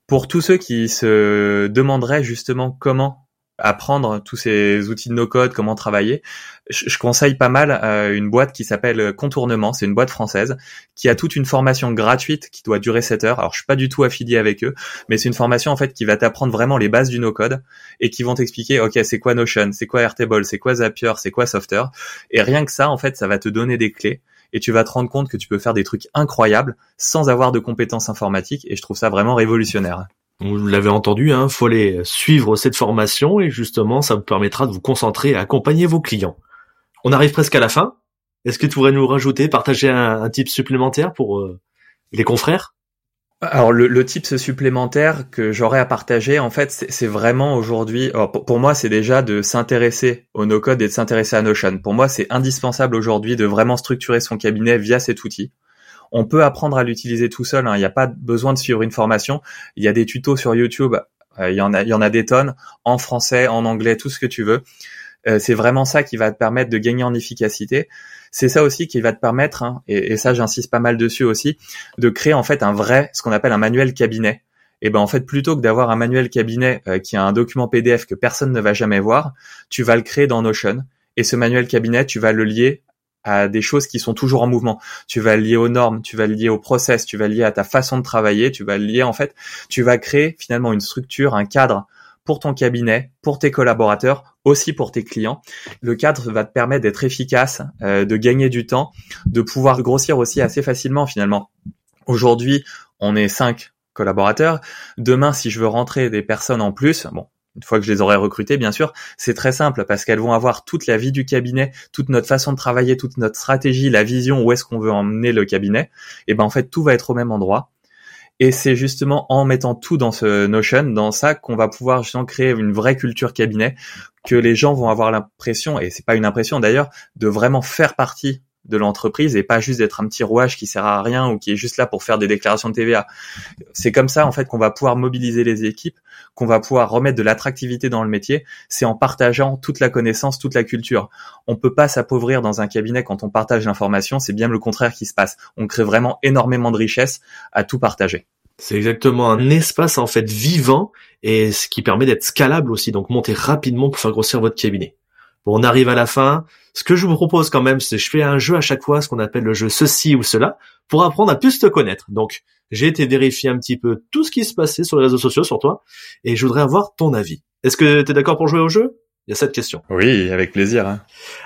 Pour tous ceux qui se demanderaient justement comment apprendre tous ces outils de no-code, comment travailler, je, conseille pas mal euh, une boîte qui s'appelle Contournement, c'est une boîte française qui a toute une formation gratuite qui doit durer 7 heures. Alors je suis pas du tout affilié avec eux, mais c'est une formation en fait qui va t'apprendre vraiment les bases du no-code et qui vont t'expliquer OK, c'est quoi Notion, c'est quoi Airtable, c'est quoi Zapier, c'est quoi Softer et rien que ça en fait, ça va te donner des clés et tu vas te rendre compte que tu peux faire des trucs incroyables sans avoir de compétences informatiques et je trouve ça vraiment révolutionnaire. Vous l'avez entendu, hein, faut aller suivre cette formation et justement, ça vous permettra de vous concentrer et accompagner vos clients. On arrive presque à la fin. Est-ce que tu pourrais nous rajouter, partager un, un type supplémentaire pour euh, les confrères? Alors le, le type supplémentaire que j'aurais à partager, en fait, c'est vraiment aujourd'hui, pour, pour, moi, c'est déjà de s'intéresser au no-code et de s'intéresser à Notion. Pour moi, c'est indispensable aujourd'hui de vraiment structurer son cabinet via cet outil. On peut apprendre à l'utiliser tout seul. Hein. Il n'y a pas besoin de suivre une formation. Il y a des tutos sur YouTube. Euh, il y en a, il y en a des tonnes en français, en anglais, tout ce que tu veux. Euh, c'est vraiment ça qui va te permettre de gagner en efficacité. C'est ça aussi qui va te permettre, hein, et, ça j'insiste pas mal dessus aussi, de créer en fait un vrai, ce qu'on appelle un manuel cabinet. Et ben en fait plutôt que d'avoir un manuel cabinet euh, qui a un document PDF que personne ne va jamais voir, tu vas le créer dans Notion. Et ce manuel cabinet, tu vas le lier à des choses qui sont toujours en mouvement. Tu vas lier aux normes, tu vas lier au process, tu vas lier à ta façon de travailler, tu vas lier en fait, tu vas créer finalement une structure, un cadre pour ton cabinet, pour tes collaborateurs, aussi pour tes clients. Le cadre va te permettre d'être efficace, euh, de gagner du temps, de pouvoir grossir aussi assez facilement finalement. Aujourd'hui, on est cinq collaborateurs. Demain, si je veux rentrer des personnes en plus, bon, une fois que je les aurai recrutées, bien sûr, c'est très simple parce qu'elles vont avoir toute la vie du cabinet, toute notre façon de travailler, toute notre stratégie, la vision, où est-ce qu'on veut emmener le cabinet. Et ben en fait, tout va être au même endroit. Et c'est justement en mettant tout dans ce Notion, dans ça, qu'on va pouvoir justement créer une vraie culture cabinet, que les gens vont avoir l'impression, et c'est pas une impression d'ailleurs, de vraiment faire partie de l'entreprise et pas juste d'être un petit rouage qui sert à rien ou qui est juste là pour faire des déclarations de TVA. C'est comme ça en fait qu'on va pouvoir mobiliser les équipes, qu'on va pouvoir remettre de l'attractivité dans le métier, c'est en partageant toute la connaissance, toute la culture. On peut pas s'appauvrir dans un cabinet quand on partage l'information, c'est bien le contraire qui se passe. On crée vraiment énormément de richesses à tout partager. C'est exactement un espace en fait vivant et ce qui permet d'être scalable aussi, donc monter rapidement pour faire grossir votre cabinet. Bon, on arrive à la fin. Ce que je vous propose quand même, c'est je fais un jeu à chaque fois, ce qu'on appelle le jeu ceci ou cela, pour apprendre à plus te connaître. Donc, j'ai été vérifier un petit peu tout ce qui se passait sur les réseaux sociaux sur toi, et je voudrais avoir ton avis. Est-ce que tu es d'accord pour jouer au jeu? Il y a cette question. Oui, avec plaisir. Hein.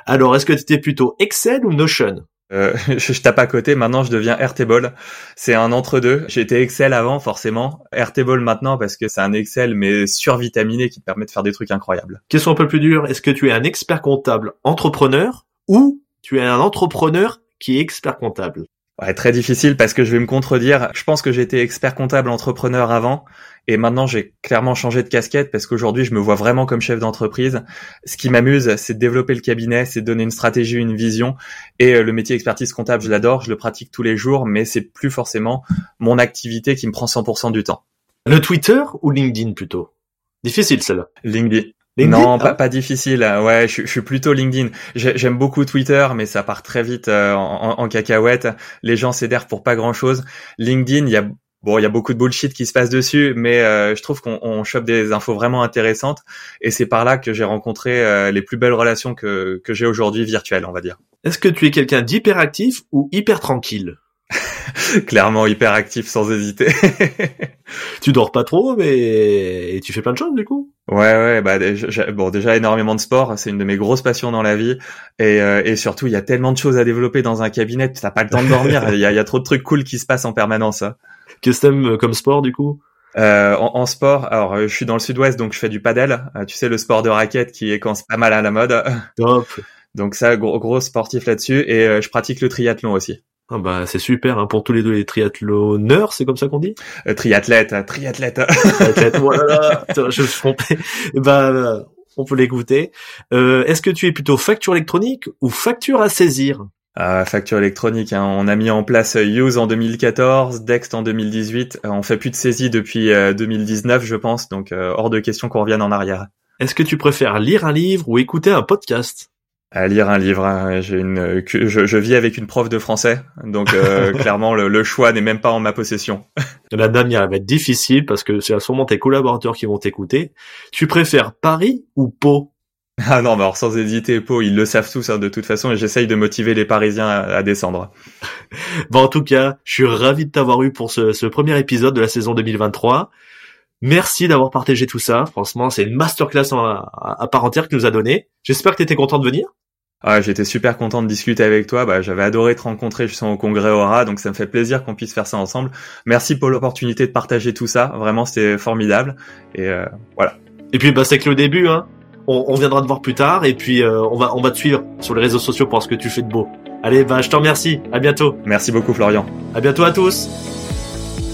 Alors, est-ce que tu étais plutôt Excel ou Notion? Euh, *laughs* je, tape à côté, maintenant je deviens Airtable. C'est un entre-deux. J'étais Excel avant, forcément. Airtable maintenant parce que c'est un Excel mais survitaminé qui permet de faire des trucs incroyables. Question un peu plus dure, est-ce que tu es un expert comptable entrepreneur ou tu es un entrepreneur qui est expert comptable? Ouais, très difficile parce que je vais me contredire. Je pense que j'étais expert comptable entrepreneur avant et maintenant j'ai clairement changé de casquette parce qu'aujourd'hui je me vois vraiment comme chef d'entreprise. Ce qui m'amuse, c'est de développer le cabinet, c'est de donner une stratégie, une vision et euh, le métier expertise comptable, je l'adore, je le pratique tous les jours, mais c'est plus forcément mon activité qui me prend 100% du temps. Le Twitter ou LinkedIn plutôt? Difficile celle-là. LinkedIn non, pas, pas difficile. Ouais, je, je suis plutôt LinkedIn. J'aime beaucoup Twitter, mais ça part très vite euh, en, en, cacahuète. Les gens s'édervent pour pas grand-chose. LinkedIn, il y a bon, il y a beaucoup de bullshit qui se passe dessus, mais euh, je trouve qu'on chope des infos vraiment intéressantes. Et c'est par là que j'ai rencontré euh, les plus belles relations que, que j'ai aujourd'hui virtuelles, on va dire. Est-ce que tu es quelqu'un d'hyperactif ou hyper tranquille? *laughs* Clairement hyper actif sans hésiter. *laughs* tu dors pas trop, mais tu fais plein de choses du coup. Ouais, ouais, bah bon, déjà énormément de sport, c'est une de mes grosses passions dans la vie, et, euh, et surtout il y a tellement de choses à développer dans un cabinet, t'as pas le temps de dormir, *laughs* il y a, y a, trop de trucs cool qui se passent en permanence. Hein. Qu'est-ce que t'aimes comme sport du coup? Euh, en, en, sport, alors je suis dans le sud-ouest, donc je fais du padel. tu sais le sport de raquette qui est quand c'est pas mal à la mode. Top. Donc ça, gros, gros sportif là-dessus. Et euh, je pratique le triathlon aussi. Ah bah c'est super hein, pour tous les deux les triathlonneurs, c'est comme ça qu'on dit? Euh, Triathlète, triathlète. *laughs* triathlète, voilà, je me suis trompé. Bah on peut l'écouter. Euh, Est-ce que tu es plutôt facture électronique ou facture à saisir? Ah, facture électronique, hein. on a mis en place Use en 2014, Dext en 2018, euh, on fait plus de saisie depuis 2019 je pense, donc hors de question qu'on revienne en arrière. Est-ce que tu préfères lire un livre ou écouter un podcast? À lire un livre. Hein. J'ai une, je, je, vis avec une prof de français, donc euh, *laughs* clairement le, choix n'est même pas en ma possession. *laughs* La dernière va être difficile parce que c'est sûrement tes collaborateurs qui vont t'écouter. Tu préfères Paris ou Pau? *laughs* Ah non, mais alors sans hésiter, Pau, ils le savent tous hein, de toute façon, et j'essaye de motiver les Parisiens à, descendre. bon, en tout cas, je suis ravi de t'avoir eu pour ce, ce premier épisode de la saison 2023. Merci d'avoir partagé tout ça. Franchement, c'est une masterclass à, à, part entière que nous a donné. J'espère que tu étais content de venir. Ah, j'étais super content de discuter avec toi. Bah, j'avais adoré te rencontrer justement au congrès Aura, donc ça me fait plaisir qu'on puisse faire ça ensemble. Merci pour l'opportunité de partager tout ça. Vraiment, c'était formidable. Et euh, voilà. Et puis, bah, c'est que le début. Hein. On, on, viendra te voir plus tard, et puis euh, on va on va te suivre sur les réseaux sociaux pour ce que tu fais de beau. Allez, bah, je te remercie. À bientôt. Merci beaucoup, Florian. À bientôt à tous.